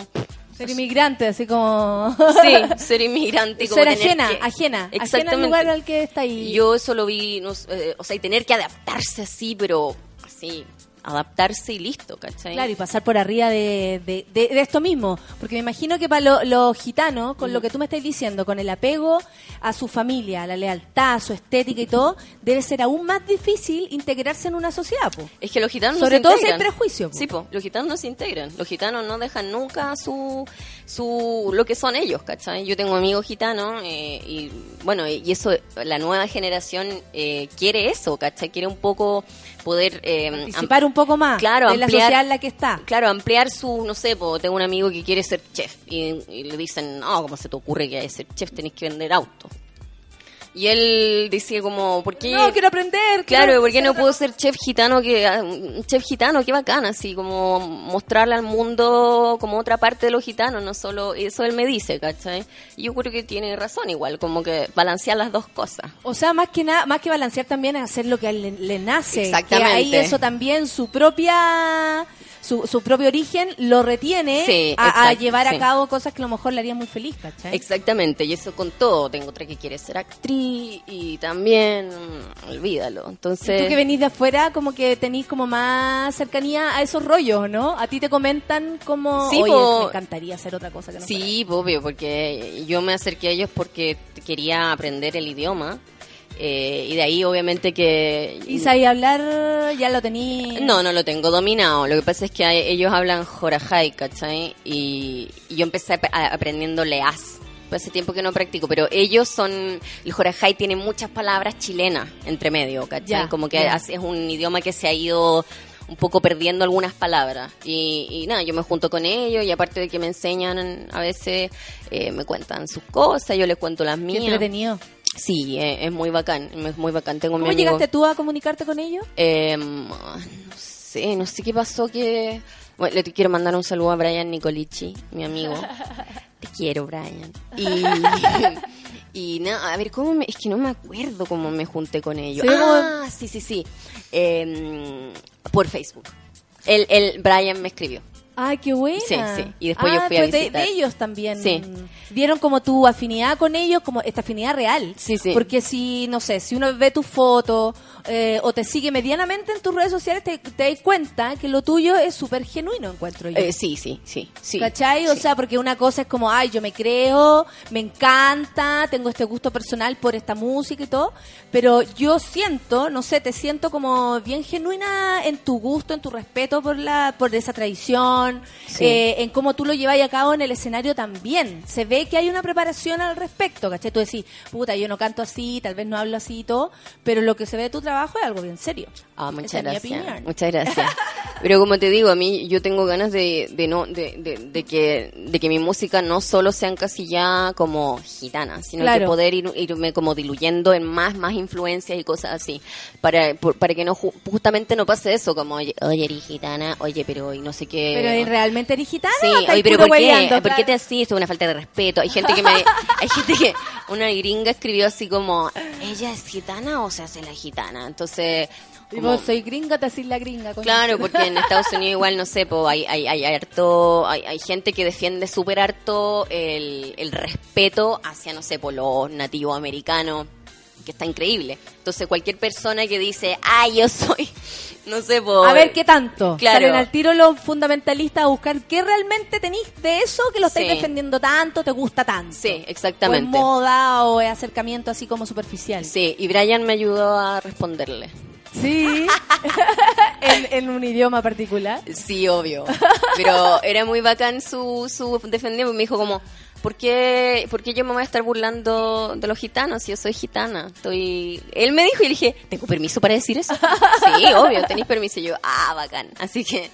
Ser inmigrante, así como... sí, ser inmigrante como Ser ajena, que- ajena, ajena al Exactamente. lugar al que está ahí. Yo eso lo vi, no eh, o sea, y tener que adaptarse así, pero así, adaptarse y listo, ¿cachai? Claro, y pasar por arriba de, de, de- de esto mismo. Porque me imagino que para lo- los gitanos, con lo que tú me estás diciendo, con el apego a su familia, a la lealtad, a su estética y todo, debe ser aún más difícil integrarse en una sociedad. po. Es que los gitanos Sobre no se todo si hay integran. prejuicio, po. Sí, po, los gitanos no se integran. Los gitanos no dejan nunca su, su lo que son ellos, ¿cachai? Yo tengo amigos gitanos eh, y, bueno, y eso, la nueva generación eh, quiere eso, ¿cachai? Quiere un poco poder... Eh, Participar un poco más claro, de la ampliar- sociedad en la que está. Claro, ampliar su, no sé, po, tengo un amigo que quiere ser chef y, y le dicen, no, ¿cómo se te ocurre que hay ser chef? Tenés que vender autos. Y él decía como, ¿por qué? No, quiero aprender. Claro, quiero ¿por qué no puedo ser chef gitano? que ah, Chef gitano, qué bacán, así como mostrarle al mundo como otra parte de los gitanos, no solo eso él me dice, ¿cachai? Y yo creo que tiene razón igual, como que balancear las dos cosas. O sea, más que nada, más que balancear también es hacer lo que a él le, le nace. Exactamente. Que ahí eso también su propia su, su propio origen lo retiene Sí, a, llevar a cabo cosas que a lo mejor le harían muy feliz, ¿cachai? Exactamente, y eso con todo. Tengo otra que quiere ser actriz y también, mm, olvídalo. Entonces... Tú que venís de afuera, como que tenís como más cercanía a esos rollos, ¿no? A ti te comentan como, Sí, oye, po. me encantaría hacer otra cosa que no fuera". Sí, obvio, porque yo me acerqué a ellos porque quería aprender el idioma. Eh, y de ahí, obviamente, que. Y sabía hablar, ya lo tení... No, no lo tengo dominado. Lo que pasa es que hay- ellos hablan jorajai, ¿cachai? Y, y yo empecé a- aprendiendo leaz. Pues hace tiempo que no practico, pero ellos son. El jorajai tiene muchas palabras chilenas entre medio, ¿cachai? Como que es un idioma que se ha ido un poco perdiendo algunas palabras. Y, y nada, yo me junto con ellos y aparte de que me enseñan, a veces eh, me cuentan sus cosas, yo les cuento las Qué mías. entretenido. Sí, eh, es muy bacán, es muy bacán. Tengo mi ¿Cómo amigo- llegaste tú a comunicarte con ellos? eh, no sé, no sé qué pasó que... Bueno, le quiero mandar un saludo a Brian Nicolici, mi amigo. Te quiero, Brian. Y, y nada, a ver, ¿cómo me...? Es que no me acuerdo cómo me junté con ellos. Sí, ah, sí, sí, sí. Eh, por Facebook. El, el Brian me escribió. Ay, qué buena. Sí, sí. Y después yo Ah, fui a de- visitar. De, ellos también. Sí. Vieron como tu afinidad con ellos, como esta afinidad real. Sí, sí. Porque si, no sé, si uno ve tu foto eh, o te sigue medianamente en tus redes sociales, te, te das cuenta que lo tuyo es súper genuino, encuentro yo. Eh, sí, sí, sí. sí ¿Cachai? O sea, porque una cosa es como, ay, yo me creo, me encanta, tengo este gusto personal por esta música y todo, pero yo siento, no sé, te siento como bien genuina en tu gusto, en tu respeto por la por esa tradición, Sí. eh, en cómo tú lo llevas a cabo en el escenario también. Se ve que hay una preparación al respecto, ¿cachai? Tú decís, puta, yo no canto así, tal vez no hablo así y todo, pero lo que se ve de tu trabajo es algo bien serio. Ah, muchas Esa es mi gracias. Muchas gracias. Pero como te digo, a mí yo tengo ganas de, de no de, de, de que de que mi música no solo sea encasillada como gitana, sino Claro. que poder ir, irme como diluyendo en más más influencias y cosas así, para por- para que no ju- justamente no pase eso como oye, oye eres gitana, oye pero y no sé qué. Pero ¿y ¿realmente eres gitana? Sí, o oye, pero ¿por qué? ¿Por qué te así? Esto es una falta de respeto. Hay gente que me, hay gente que, una gringa escribió así como, ¿ella es gitana o se hace la gitana? Entonces, Y como- vos soy gringa, te decís la gringa. coño. Claro, porque en Estados Unidos igual, no sé, po, hay, hay, hay, harto, hay, hay gente que defiende súper harto el, el respeto hacia, no sé, por los nativos americanos, que está increíble. Entonces, cualquier persona que dice, ah, yo soy, no sé, po, A ver qué tanto. Claro. Salen al tiro los fundamentalistas a buscar qué realmente tenéis de eso que lo estáis Sí. defendiendo tanto, te gusta tanto. Sí, O es exactamente. moda o es acercamiento así como superficial. Sí, y Brian me ayudó a responderle. Sí. en, en un idioma particular. Sí, obvio. Pero era muy bacán su, su defendiendo. Me dijo como, ¿por qué, ¿por qué yo me voy a estar burlando de los gitanos si yo soy gitana? Estoy... Él me dijo y le dije, ¿tengo permiso para decir eso? sí, obvio, tenéis permiso. Y yo, ah, bacán. Así que,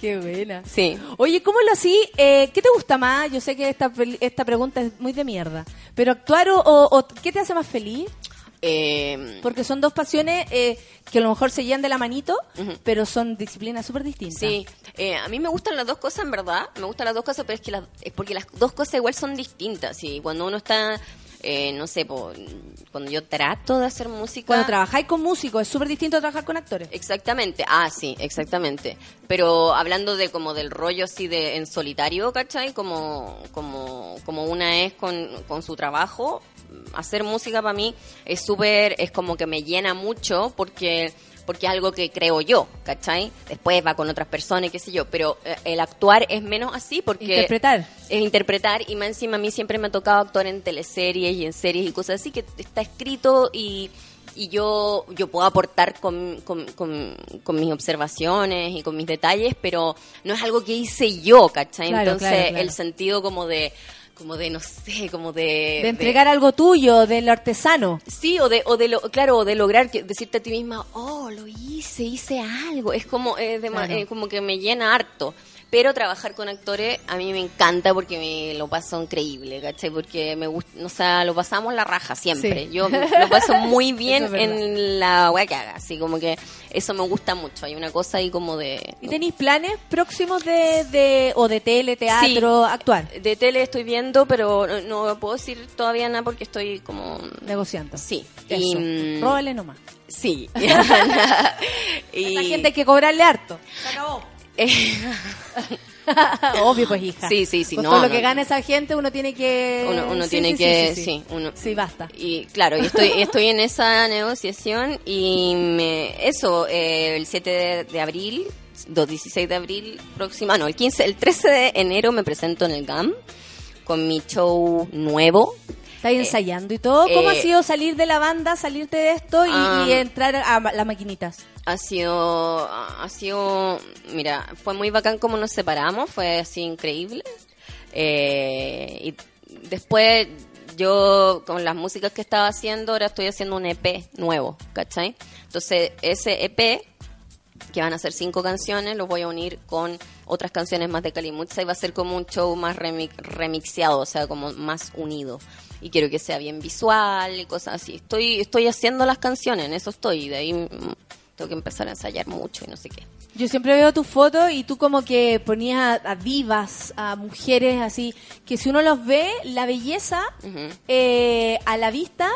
Qué buena. sí. Oye, ¿cómo lo así? Eh, ¿Qué te gusta más? Yo sé que esta, esta pregunta es muy de mierda. Pero actuar o, o- o ¿qué te hace más feliz? Eh, Porque son dos pasiones eh, que a lo mejor se llevan de la manito, Ujú. pero son disciplinas súper distintas. Sí, eh, a mí me gustan las dos cosas en verdad, me gustan las dos cosas, pero es que las, es porque las dos cosas igual son distintas y cuando uno está, eh, no sé, po, cuando yo trato de hacer música... Cuando trabajáis con músicos es súper distinto a trabajar con actores. Exactamente, ah, sí, exactamente. Pero hablando de como del rollo así de en solitario, ¿cachai? Como, como, como una es con, con su trabajo, hacer música para mí es súper, es como que me llena mucho porque porque es algo que creo yo, ¿cachai? Después va con otras personas y qué sé yo, pero eh, el actuar es menos así porque... Interpretar. Es interpretar y más encima a mí siempre me ha tocado actuar en teleseries y en series y cosas así que está escrito y, y yo, yo puedo aportar con, con, con- con mis observaciones y con mis detalles, pero no es algo que hice yo, ¿cachai? Claro, Entonces claro, claro. el sentido como de, como de, no sé, como de... De entregar algo tuyo, del artesano. Sí, o de, o de lo, claro, o de lograr que, decirte a ti misma, oh, lo hice, hice algo. Es como, de Claro. eh, como que me llena harto. Pero trabajar con actores a mí me encanta porque me lo paso increíble, ¿cachai? Porque me gusta, o sea, lo pasamos la raja siempre. Sí. Yo lo paso muy bien es en la wea que haga, así como que eso me gusta mucho. Hay una cosa ahí como de... ¿Y tenéis planes próximos de, de o de tele, teatro, actuar? De tele estoy viendo, pero no, no puedo decir todavía nada porque estoy como... Negociando. Sí. Eso. Y, mm, Róbale nomás. Sí. y, Esa gente hay que cobrarle harto. Se acabó. Obvio, pues, hija. Sí, sí, sí, Con no, todo lo no, que no. gana esa gente, uno tiene que. Uno, uno Sí, tiene sí, que, sí, sí, uno, Sí, basta. Y claro, y estoy, estoy en esa negociación y me, eso, eh, el 7 de, de abril, 2, 16 de abril próxima, no, el 15, el 13 de enero me presento en el GAM con mi show nuevo. ¿Estás ensayando y todo? ¿Cómo eh, ha sido salir de la banda, salirte de esto y, Ah. y entrar a las maquinitas? Ha sido, ha sido, mira, fue muy bacán como nos separamos, fue así increíble. Eh, y después yo con las músicas que estaba haciendo, ahora estoy haciendo un EP nuevo, ¿cachai? Entonces ese EP, que van a ser cinco canciones, los voy a unir con otras canciones más de Kalimutsa y va a ser como un show más remi- remixeado, o sea, como más unido. Y quiero que sea bien visual y cosas así. Estoy, estoy haciendo las canciones, en eso estoy, y de ahí mm, tengo que empezar a ensayar mucho y no sé qué. Yo siempre veo tus fotos y tú como que ponías a, a divas, a mujeres así, que si uno los ve, la belleza eh, a la vista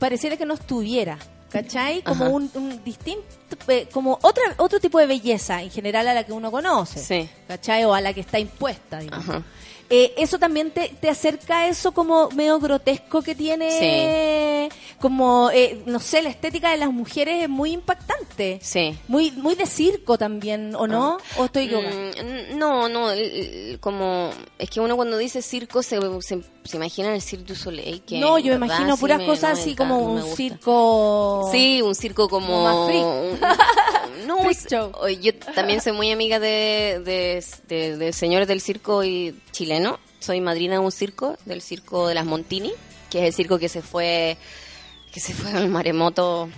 pareciera que no estuviera, ¿cachai? Como Ajá. un, un distinto, eh, como otra, otro tipo de belleza en general a la que uno conoce, Sí. ¿cachai? O a la que está impuesta, digamos. Ajá. Eh, eso también te, te acerca a eso como medio grotesco que tiene, como, eh, no sé, la estética de las mujeres es muy impactante. Sí. Muy, muy de circo también, ¿o no? ¿O estoy? Mm, no, no, como es que uno cuando dice circo se, se, se imagina el Cirque du Soleil. Que no, yo verdad imagino puras cosas me así como no un circo. Sí, un circo como... Como más freak. un- No, Freak show. yo también soy muy amiga de, de, de- de señores del circo y Soy madrina de un circo, del circo de las Montini, que es el circo que se fue, que se fue al maremoto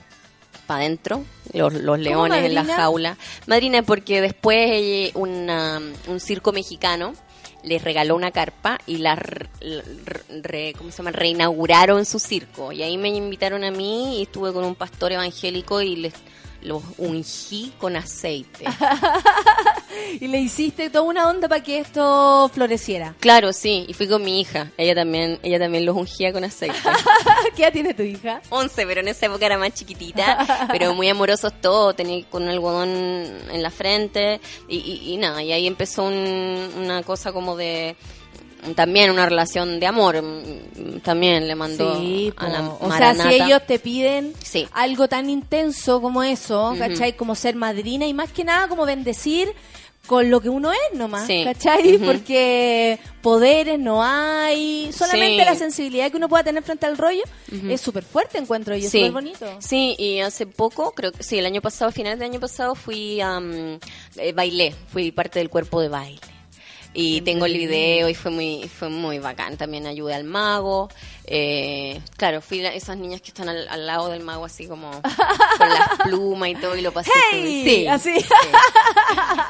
para adentro, los, los leones en la jaula. Madrina porque después eh, una- un circo mexicano les regaló una carpa y la re- ¿cómo se llama? reinauguraron su circo. Y ahí me invitaron a mí y estuve con un pastor evangélico y les los ungí con aceite. Y le hiciste toda una onda para que esto floreciera. Claro, sí, y fui con mi hija. Ella también, ella también los ungía con aceite. ¿Qué edad tiene tu hija? 11, pero en esa época era más chiquitita, pero muy amorosos todos, tenía con un algodón en la frente y, y- y nada, y ahí empezó un- una cosa como de también una relación de amor, mm, también le mandó Sí, a la o sea, si ellos te piden Sí. algo tan intenso como eso. ¿cachai? Como ser madrina y más que nada como bendecir con lo que uno es nomás, Sí. ¿cachai? Porque poderes no hay, solamente Sí. la sensibilidad que uno pueda tener frente al rollo es súper fuerte, encuentro yo, Sí. súper bonito. Sí, y hace poco, creo que sí, el año pasado, a finales del año pasado, fui a. bailé, fui parte del cuerpo de baile. Y tengo el video y fue muy fue muy bacán. También ayudé al mago. Eh, claro, fui la- esas niñas que están al, al lado del mago así como con las plumas y todo y lo pasé. ¡Hey! Sí, Así.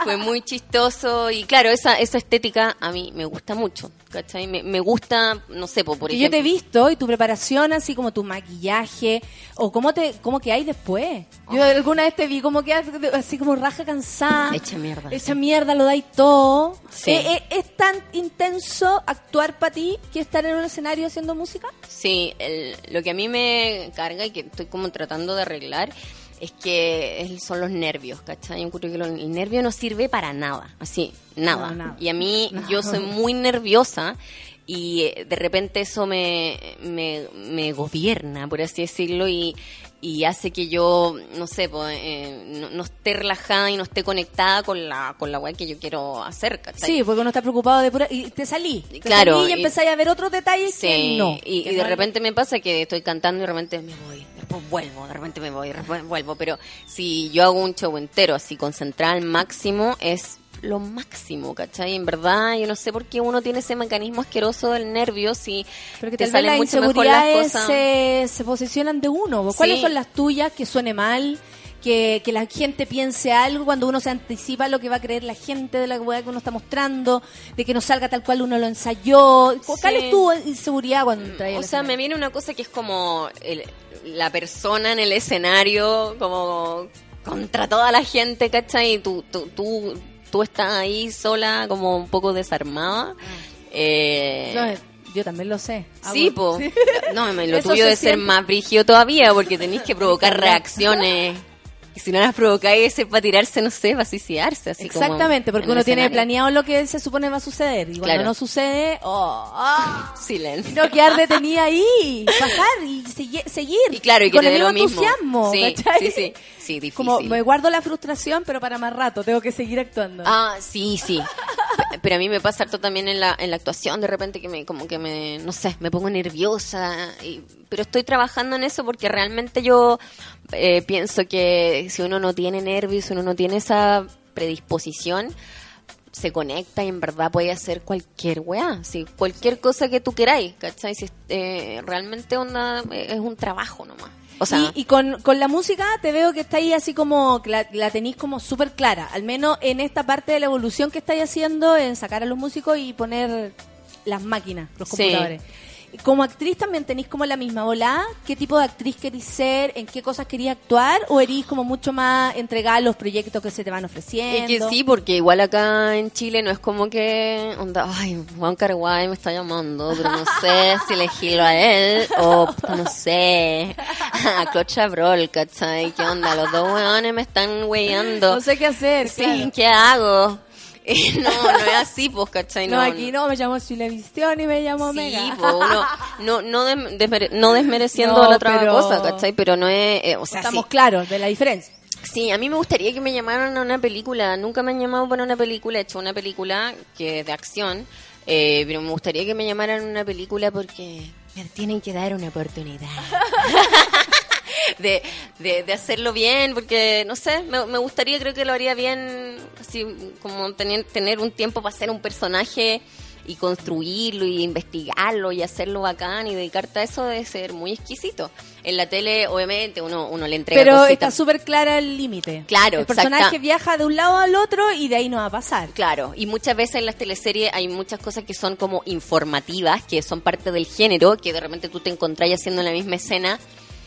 fue muy chistoso y claro, esa, esa estética a mí me gusta mucho, ¿cachai? Me, me gusta, no sé, po, por y yo ejemplo... te he visto y tu preparación, así como tu maquillaje, o cómo te cómo que hay después. Yo alguna vez te vi como que así como raja cansada. Hecha mierda. Esa mierda lo dais todo. Sí. Eh, eh, ¿Es tan intenso actuar para ti que estar en un escenario haciendo música? Sí, el- lo que a mí me carga y que estoy como tratando de arreglar es que son los nervios, ¿cachai? Yo encuentro que el nervio no sirve para nada, así, nada. No, nada. Y a mí, No. yo soy muy nerviosa y eh, de repente eso me, me, me gobierna, por así decirlo, y, y hace que yo, no sé, pues, eh, no, no esté relajada y no esté conectada con la, con la weá que yo quiero hacer, ¿cachai? Sí, porque uno está preocupado de pura... Y te salí. Te Claro, salí y empezáis a ver otros detalles Sí, que no. y, que y de no- repente me pasa que estoy cantando y de repente me voy, después vuelvo, de repente me voy, después vuelvo, pero si yo hago un show entero así concentrada al máximo, es lo máximo, ¿cachai? En verdad, yo no sé por qué uno tiene ese mecanismo asqueroso del nervio si te salen mucho mejor las cosas. se, se posicionan de uno. ¿Cuáles Sí. son las tuyas que suene mal? Que, que la gente piense algo cuando uno se anticipa lo que va a creer la gente de la weá que uno está mostrando, de que no salga tal cual uno lo ensayó. ¿Cuál Sí. es tu inseguridad cuando traes O sea, me viene una cosa que es como el- la persona en el escenario, como contra toda la gente, ¿cachai? Y tú, tú, tú, tú estás ahí sola, como un poco desarmada. Eh, No, yo también lo sé. Sí, Hago- po. No, me- lo Eso tuyo se debe ser más brígido todavía porque tenéis que provocar reacciones. Si no las provocáis, es para tirarse, no sé, para suicidarse. Así como Exactamente, porque en uno tiene planeado lo que se supone va a suceder. Y cuando Claro. no sucede, oh, ah, Silencio. no quedar detenida ahí, pasar y segui- seguir. Y claro, y que con te el mismo entusiasmo. Sí, sí, sí, sí, difícil. Como me guardo la frustración, pero para más rato, tengo que seguir actuando. Ah, sí, sí. Pero a mí me pasa harto también en la, en la actuación, de repente que me, como que me, no sé, me pongo nerviosa. y- pero estoy trabajando en eso porque realmente yo eh, pienso que si uno no tiene nervios, si uno no tiene esa predisposición, se conecta y en verdad puede hacer cualquier weá, sí, cualquier cosa que tú queráis, ¿cachai? Si, eh, realmente onda, eh, es un trabajo nomás. O sea, y y con, con la música te veo que está ahí así como, la, la tenéis como súper clara, al menos en esta parte de la evolución que estáis haciendo en sacar a los músicos y poner las máquinas, los Sí. Como actriz también tenéis como la misma volada, ¿qué tipo de actriz queréis ser? ¿En qué cosas querías actuar? ¿O erís como mucho más entregada a los proyectos que se te van ofreciendo? Es que sí, porque igual acá en Chile no es como que, onda, ay, Juan Carguay me está llamando, pero no sé si elegirlo a él o, no sé, a Claude Chabrol, ¿cachai? ¿Qué onda? Los dos weones me están weyando. No sé qué hacer, Sí, claro. ¿qué hago? Eh, no, no es así, pues, ¿cachai? No, aquí no, me llamo Chilevisión y me llamo Sí, Mega. po, uno, no, no, desmere- no desmereciendo No, la otra pero- cosa, ¿cachai? Pero no es, eh, o sea, Estamos sí. claros de la diferencia. Sí, a mí me gustaría que me llamaran a una película. Nunca me han llamado para una película. He hecho una película que es de acción, eh, pero me gustaría que me llamaran a una película porque me tienen que dar una oportunidad. de, de, de hacerlo bien, porque no sé, me, me gustaría, creo que lo haría bien, así como tener, tener un tiempo para ser un personaje y construirlo y investigarlo y hacerlo bacán y dedicarte a eso debe ser muy exquisito. En la tele, obviamente, uno, uno le entrega Pero cositas. está súper clara el límite. Claro, El personaje exacta. viaja de un lado al otro y de ahí no va a pasar. Claro, y muchas veces en las teleseries hay muchas cosas que son como informativas, que son parte del género, que de repente tú te encontrás haciendo la misma escena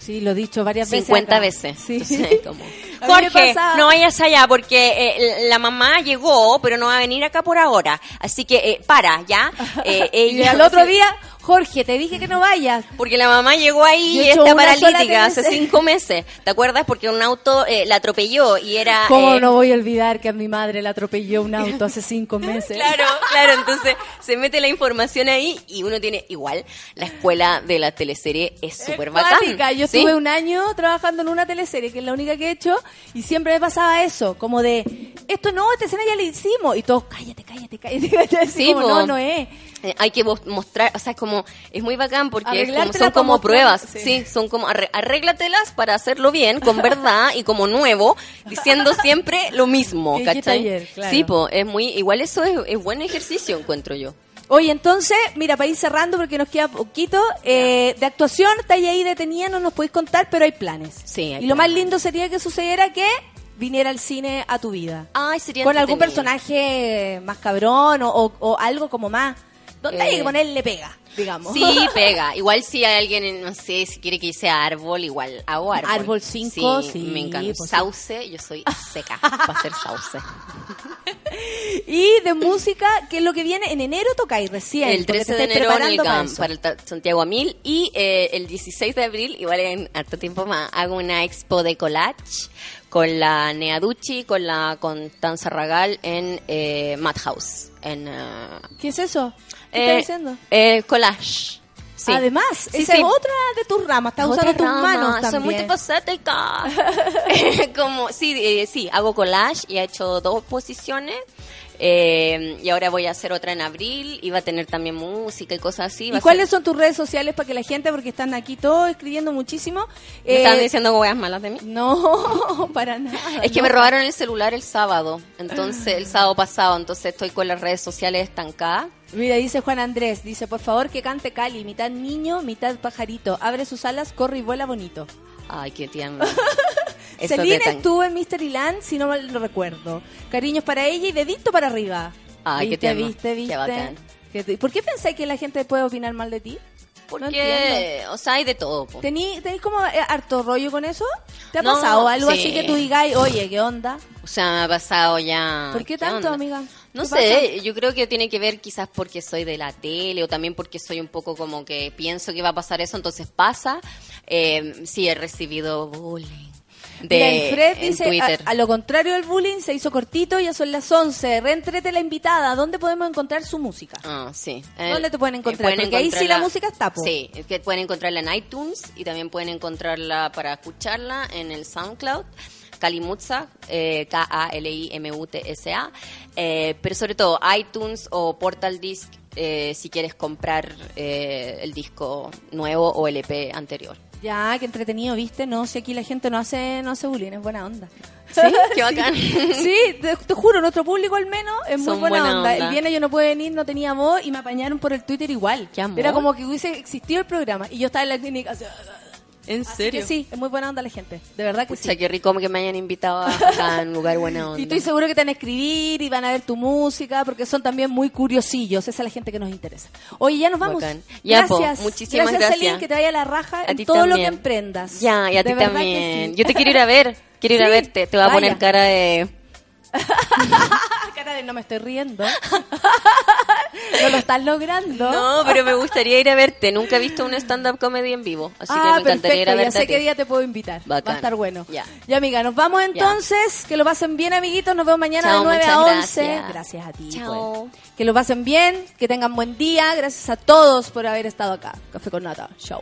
Sí, lo he dicho varias veces. 50 acá. veces. Sí. Entonces, como, Jorge, no vayas allá porque eh, la mamá llegó, pero no va a venir acá por ahora. Así que eh, para, ¿ya? Eh, Y ella- al otro día, Jorge, te dije que no vayas. Porque la mamá llegó ahí y he está paralítica hace cinco meses. ¿Te acuerdas? Porque un auto eh, la atropelló y era... ¿Cómo eh, no voy a olvidar que a mi madre le atropelló un auto hace cinco meses? Claro, claro, entonces se mete la información ahí y uno tiene igual la escuela de la teleserie es súper bacán. Yo ¿sí? estuve un año trabajando en una teleserie, que es la única que he hecho, y siempre me pasaba eso, como de, esto no, esta escena ya la hicimos, y todos, cállate, cállate, cállate, cállate, Sí, como, no, no es. Eh, hay que mos- mostrar, o sea, es como, es muy bacán porque es como- Arreglártela son como pruebas, sí. sí. son como arréglatelas para hacerlo bien, con verdad y como nuevo, diciendo siempre lo mismo, ¿En qué ¿cachai? taller? Claro. Sí, po, es muy, igual eso es, es buen ejercicio, encuentro yo. Oye, entonces, mira, para ir cerrando, porque nos queda poquito, eh, de actuación, está ahí detenida, no nos podéis contar, pero hay planes. Sí, hay y lo más lindo sería que sucediera que viniera al cine a tu vida. Ay, sería Con algún entretenido. personaje más cabrón o, o- o algo como más. ¿Dónde hay Eh, que ponerle pega, digamos? Sí, pega. Igual si hay alguien, no sé, si quiere que hice árbol, igual hago árbol. Árbol cinco, sí, me encanta. pues sí. sauce, yo soy seca para hacer sauce. Y de música, ¿qué es lo que viene? En enero tocáis recién. El porque 13 te de enero en el GAM, para el Santiago a Mil. Y eh, el 16 de abril, igual en harto tiempo más, hago una expo de collage con la Neaducci, con la Constanza Ragal en eh, Madhouse. En, eh, ¿Qué es eso? ¿Qué eh, estás diciendo? eh, collage. Sí. Además, Sí, esa sí. es otra de tus ramas. Estás Otra usando tus rama, manos Soy también. multifacética. Como, sí, eh, sí, hago collage y he hecho dos posiciones. Eh, y ahora voy a hacer otra en abril y va a tener también música y cosas así. ¿Y cuáles ser- son tus redes sociales para que la gente, porque están aquí todos escribiendo muchísimo? ¿Me eh, estaban diciendo weas malas de mí? No, para nada. Es que me robaron el celular el sábado, entonces el sábado pasado, entonces estoy con las redes sociales estancadas. Mira, dice Juan Andrés, dice, por favor que cante Cali, mitad niño, mitad pajarito. Abre sus alas, corre y vuela bonito. Ay, qué tierno. Celine tan- estuvo en Mystery Land, si no mal lo recuerdo. Cariños para ella y dedito para arriba. Ay, qué ¿Viste, viste, Qué viste? bacán. ¿Por qué pensáis que la gente puede opinar mal de ti? No. Porque, o sea, hay de todo. ¿Tení, ¿Tenéis como eh, harto rollo con eso? ¿Te ha No, pasado algo sí. así que tú digáis, oye, qué onda? O sea, me ha pasado ya. ¿Por qué ¿qué tanto, onda? amiga? No ¿Qué sé, yo creo que tiene que ver quizás porque soy de la tele o también porque soy un poco como que pienso que va a pasar eso, entonces pasa. Eh, sí, he recibido bullying. De, Mira, Fred dice, a, Twitter. a lo contrario del bullying, se hizo cortito, ya son las 11. Reentrete la invitada. ¿Dónde podemos encontrar su música? Ah, sí. ¿Dónde te pueden encontrar? pueden Porque ahí sí la encontrarla- música está, po. Sí, es que pueden encontrarla en iTunes y también pueden encontrarla para escucharla en el SoundCloud. Kalimutsa, eh, K-A-L-I-M-U-T-S-A. Eh, pero sobre todo iTunes o Portal Disc eh, si quieres comprar eh, el disco nuevo o el EP anterior. Ya, qué entretenido, ¿viste? No, si aquí la gente no hace, no hace bullying, es buena onda. ¿Sí? Qué bacán. Sí, te, te juro, nuestro público al menos es muy buena, buena onda. onda. El viernes yo no pude venir, no tenía voz y me apañaron por el Twitter igual. Qué amor. Era como que hubiese existido el programa y yo estaba en la clínica. así, ¿En Así que sí, es muy buena onda la gente. De verdad que Pucha, sí. qué rico que me hayan invitado acá en un lugar buena onda. Y estoy seguro que te van a escribir y van a ver tu música porque son también muy curiosillos. Esa es la gente que nos interesa. Oye, ya nos vamos. Bacán. Ya, po, gracias. muchísimas gracias. gracias. Celine, que te vaya la raja A en todo lo que emprendas. Ya, y a ti también. sí. Yo te quiero ir a ver. Quiero ir a verte. Te voy a vaya. poner cara de... Cara de no me estoy riendo. no lo estás logrando. No, pero me gustaría ir a verte. Nunca he visto un stand-up comedy en vivo. Así que ah, me encantaría ir a ya verte. a sé qué día te puedo invitar. Va a estar bueno. Ya. Ya, amiga, nos vamos entonces. Que lo pasen bien, amiguitos. Nos vemos mañana Chao, de 9 a muchas 11. gracias. Gracias a ti. Chao. pues. Que lo pasen bien, que tengan buen día. Gracias a todos por haber estado acá. Café con Nata. Chao.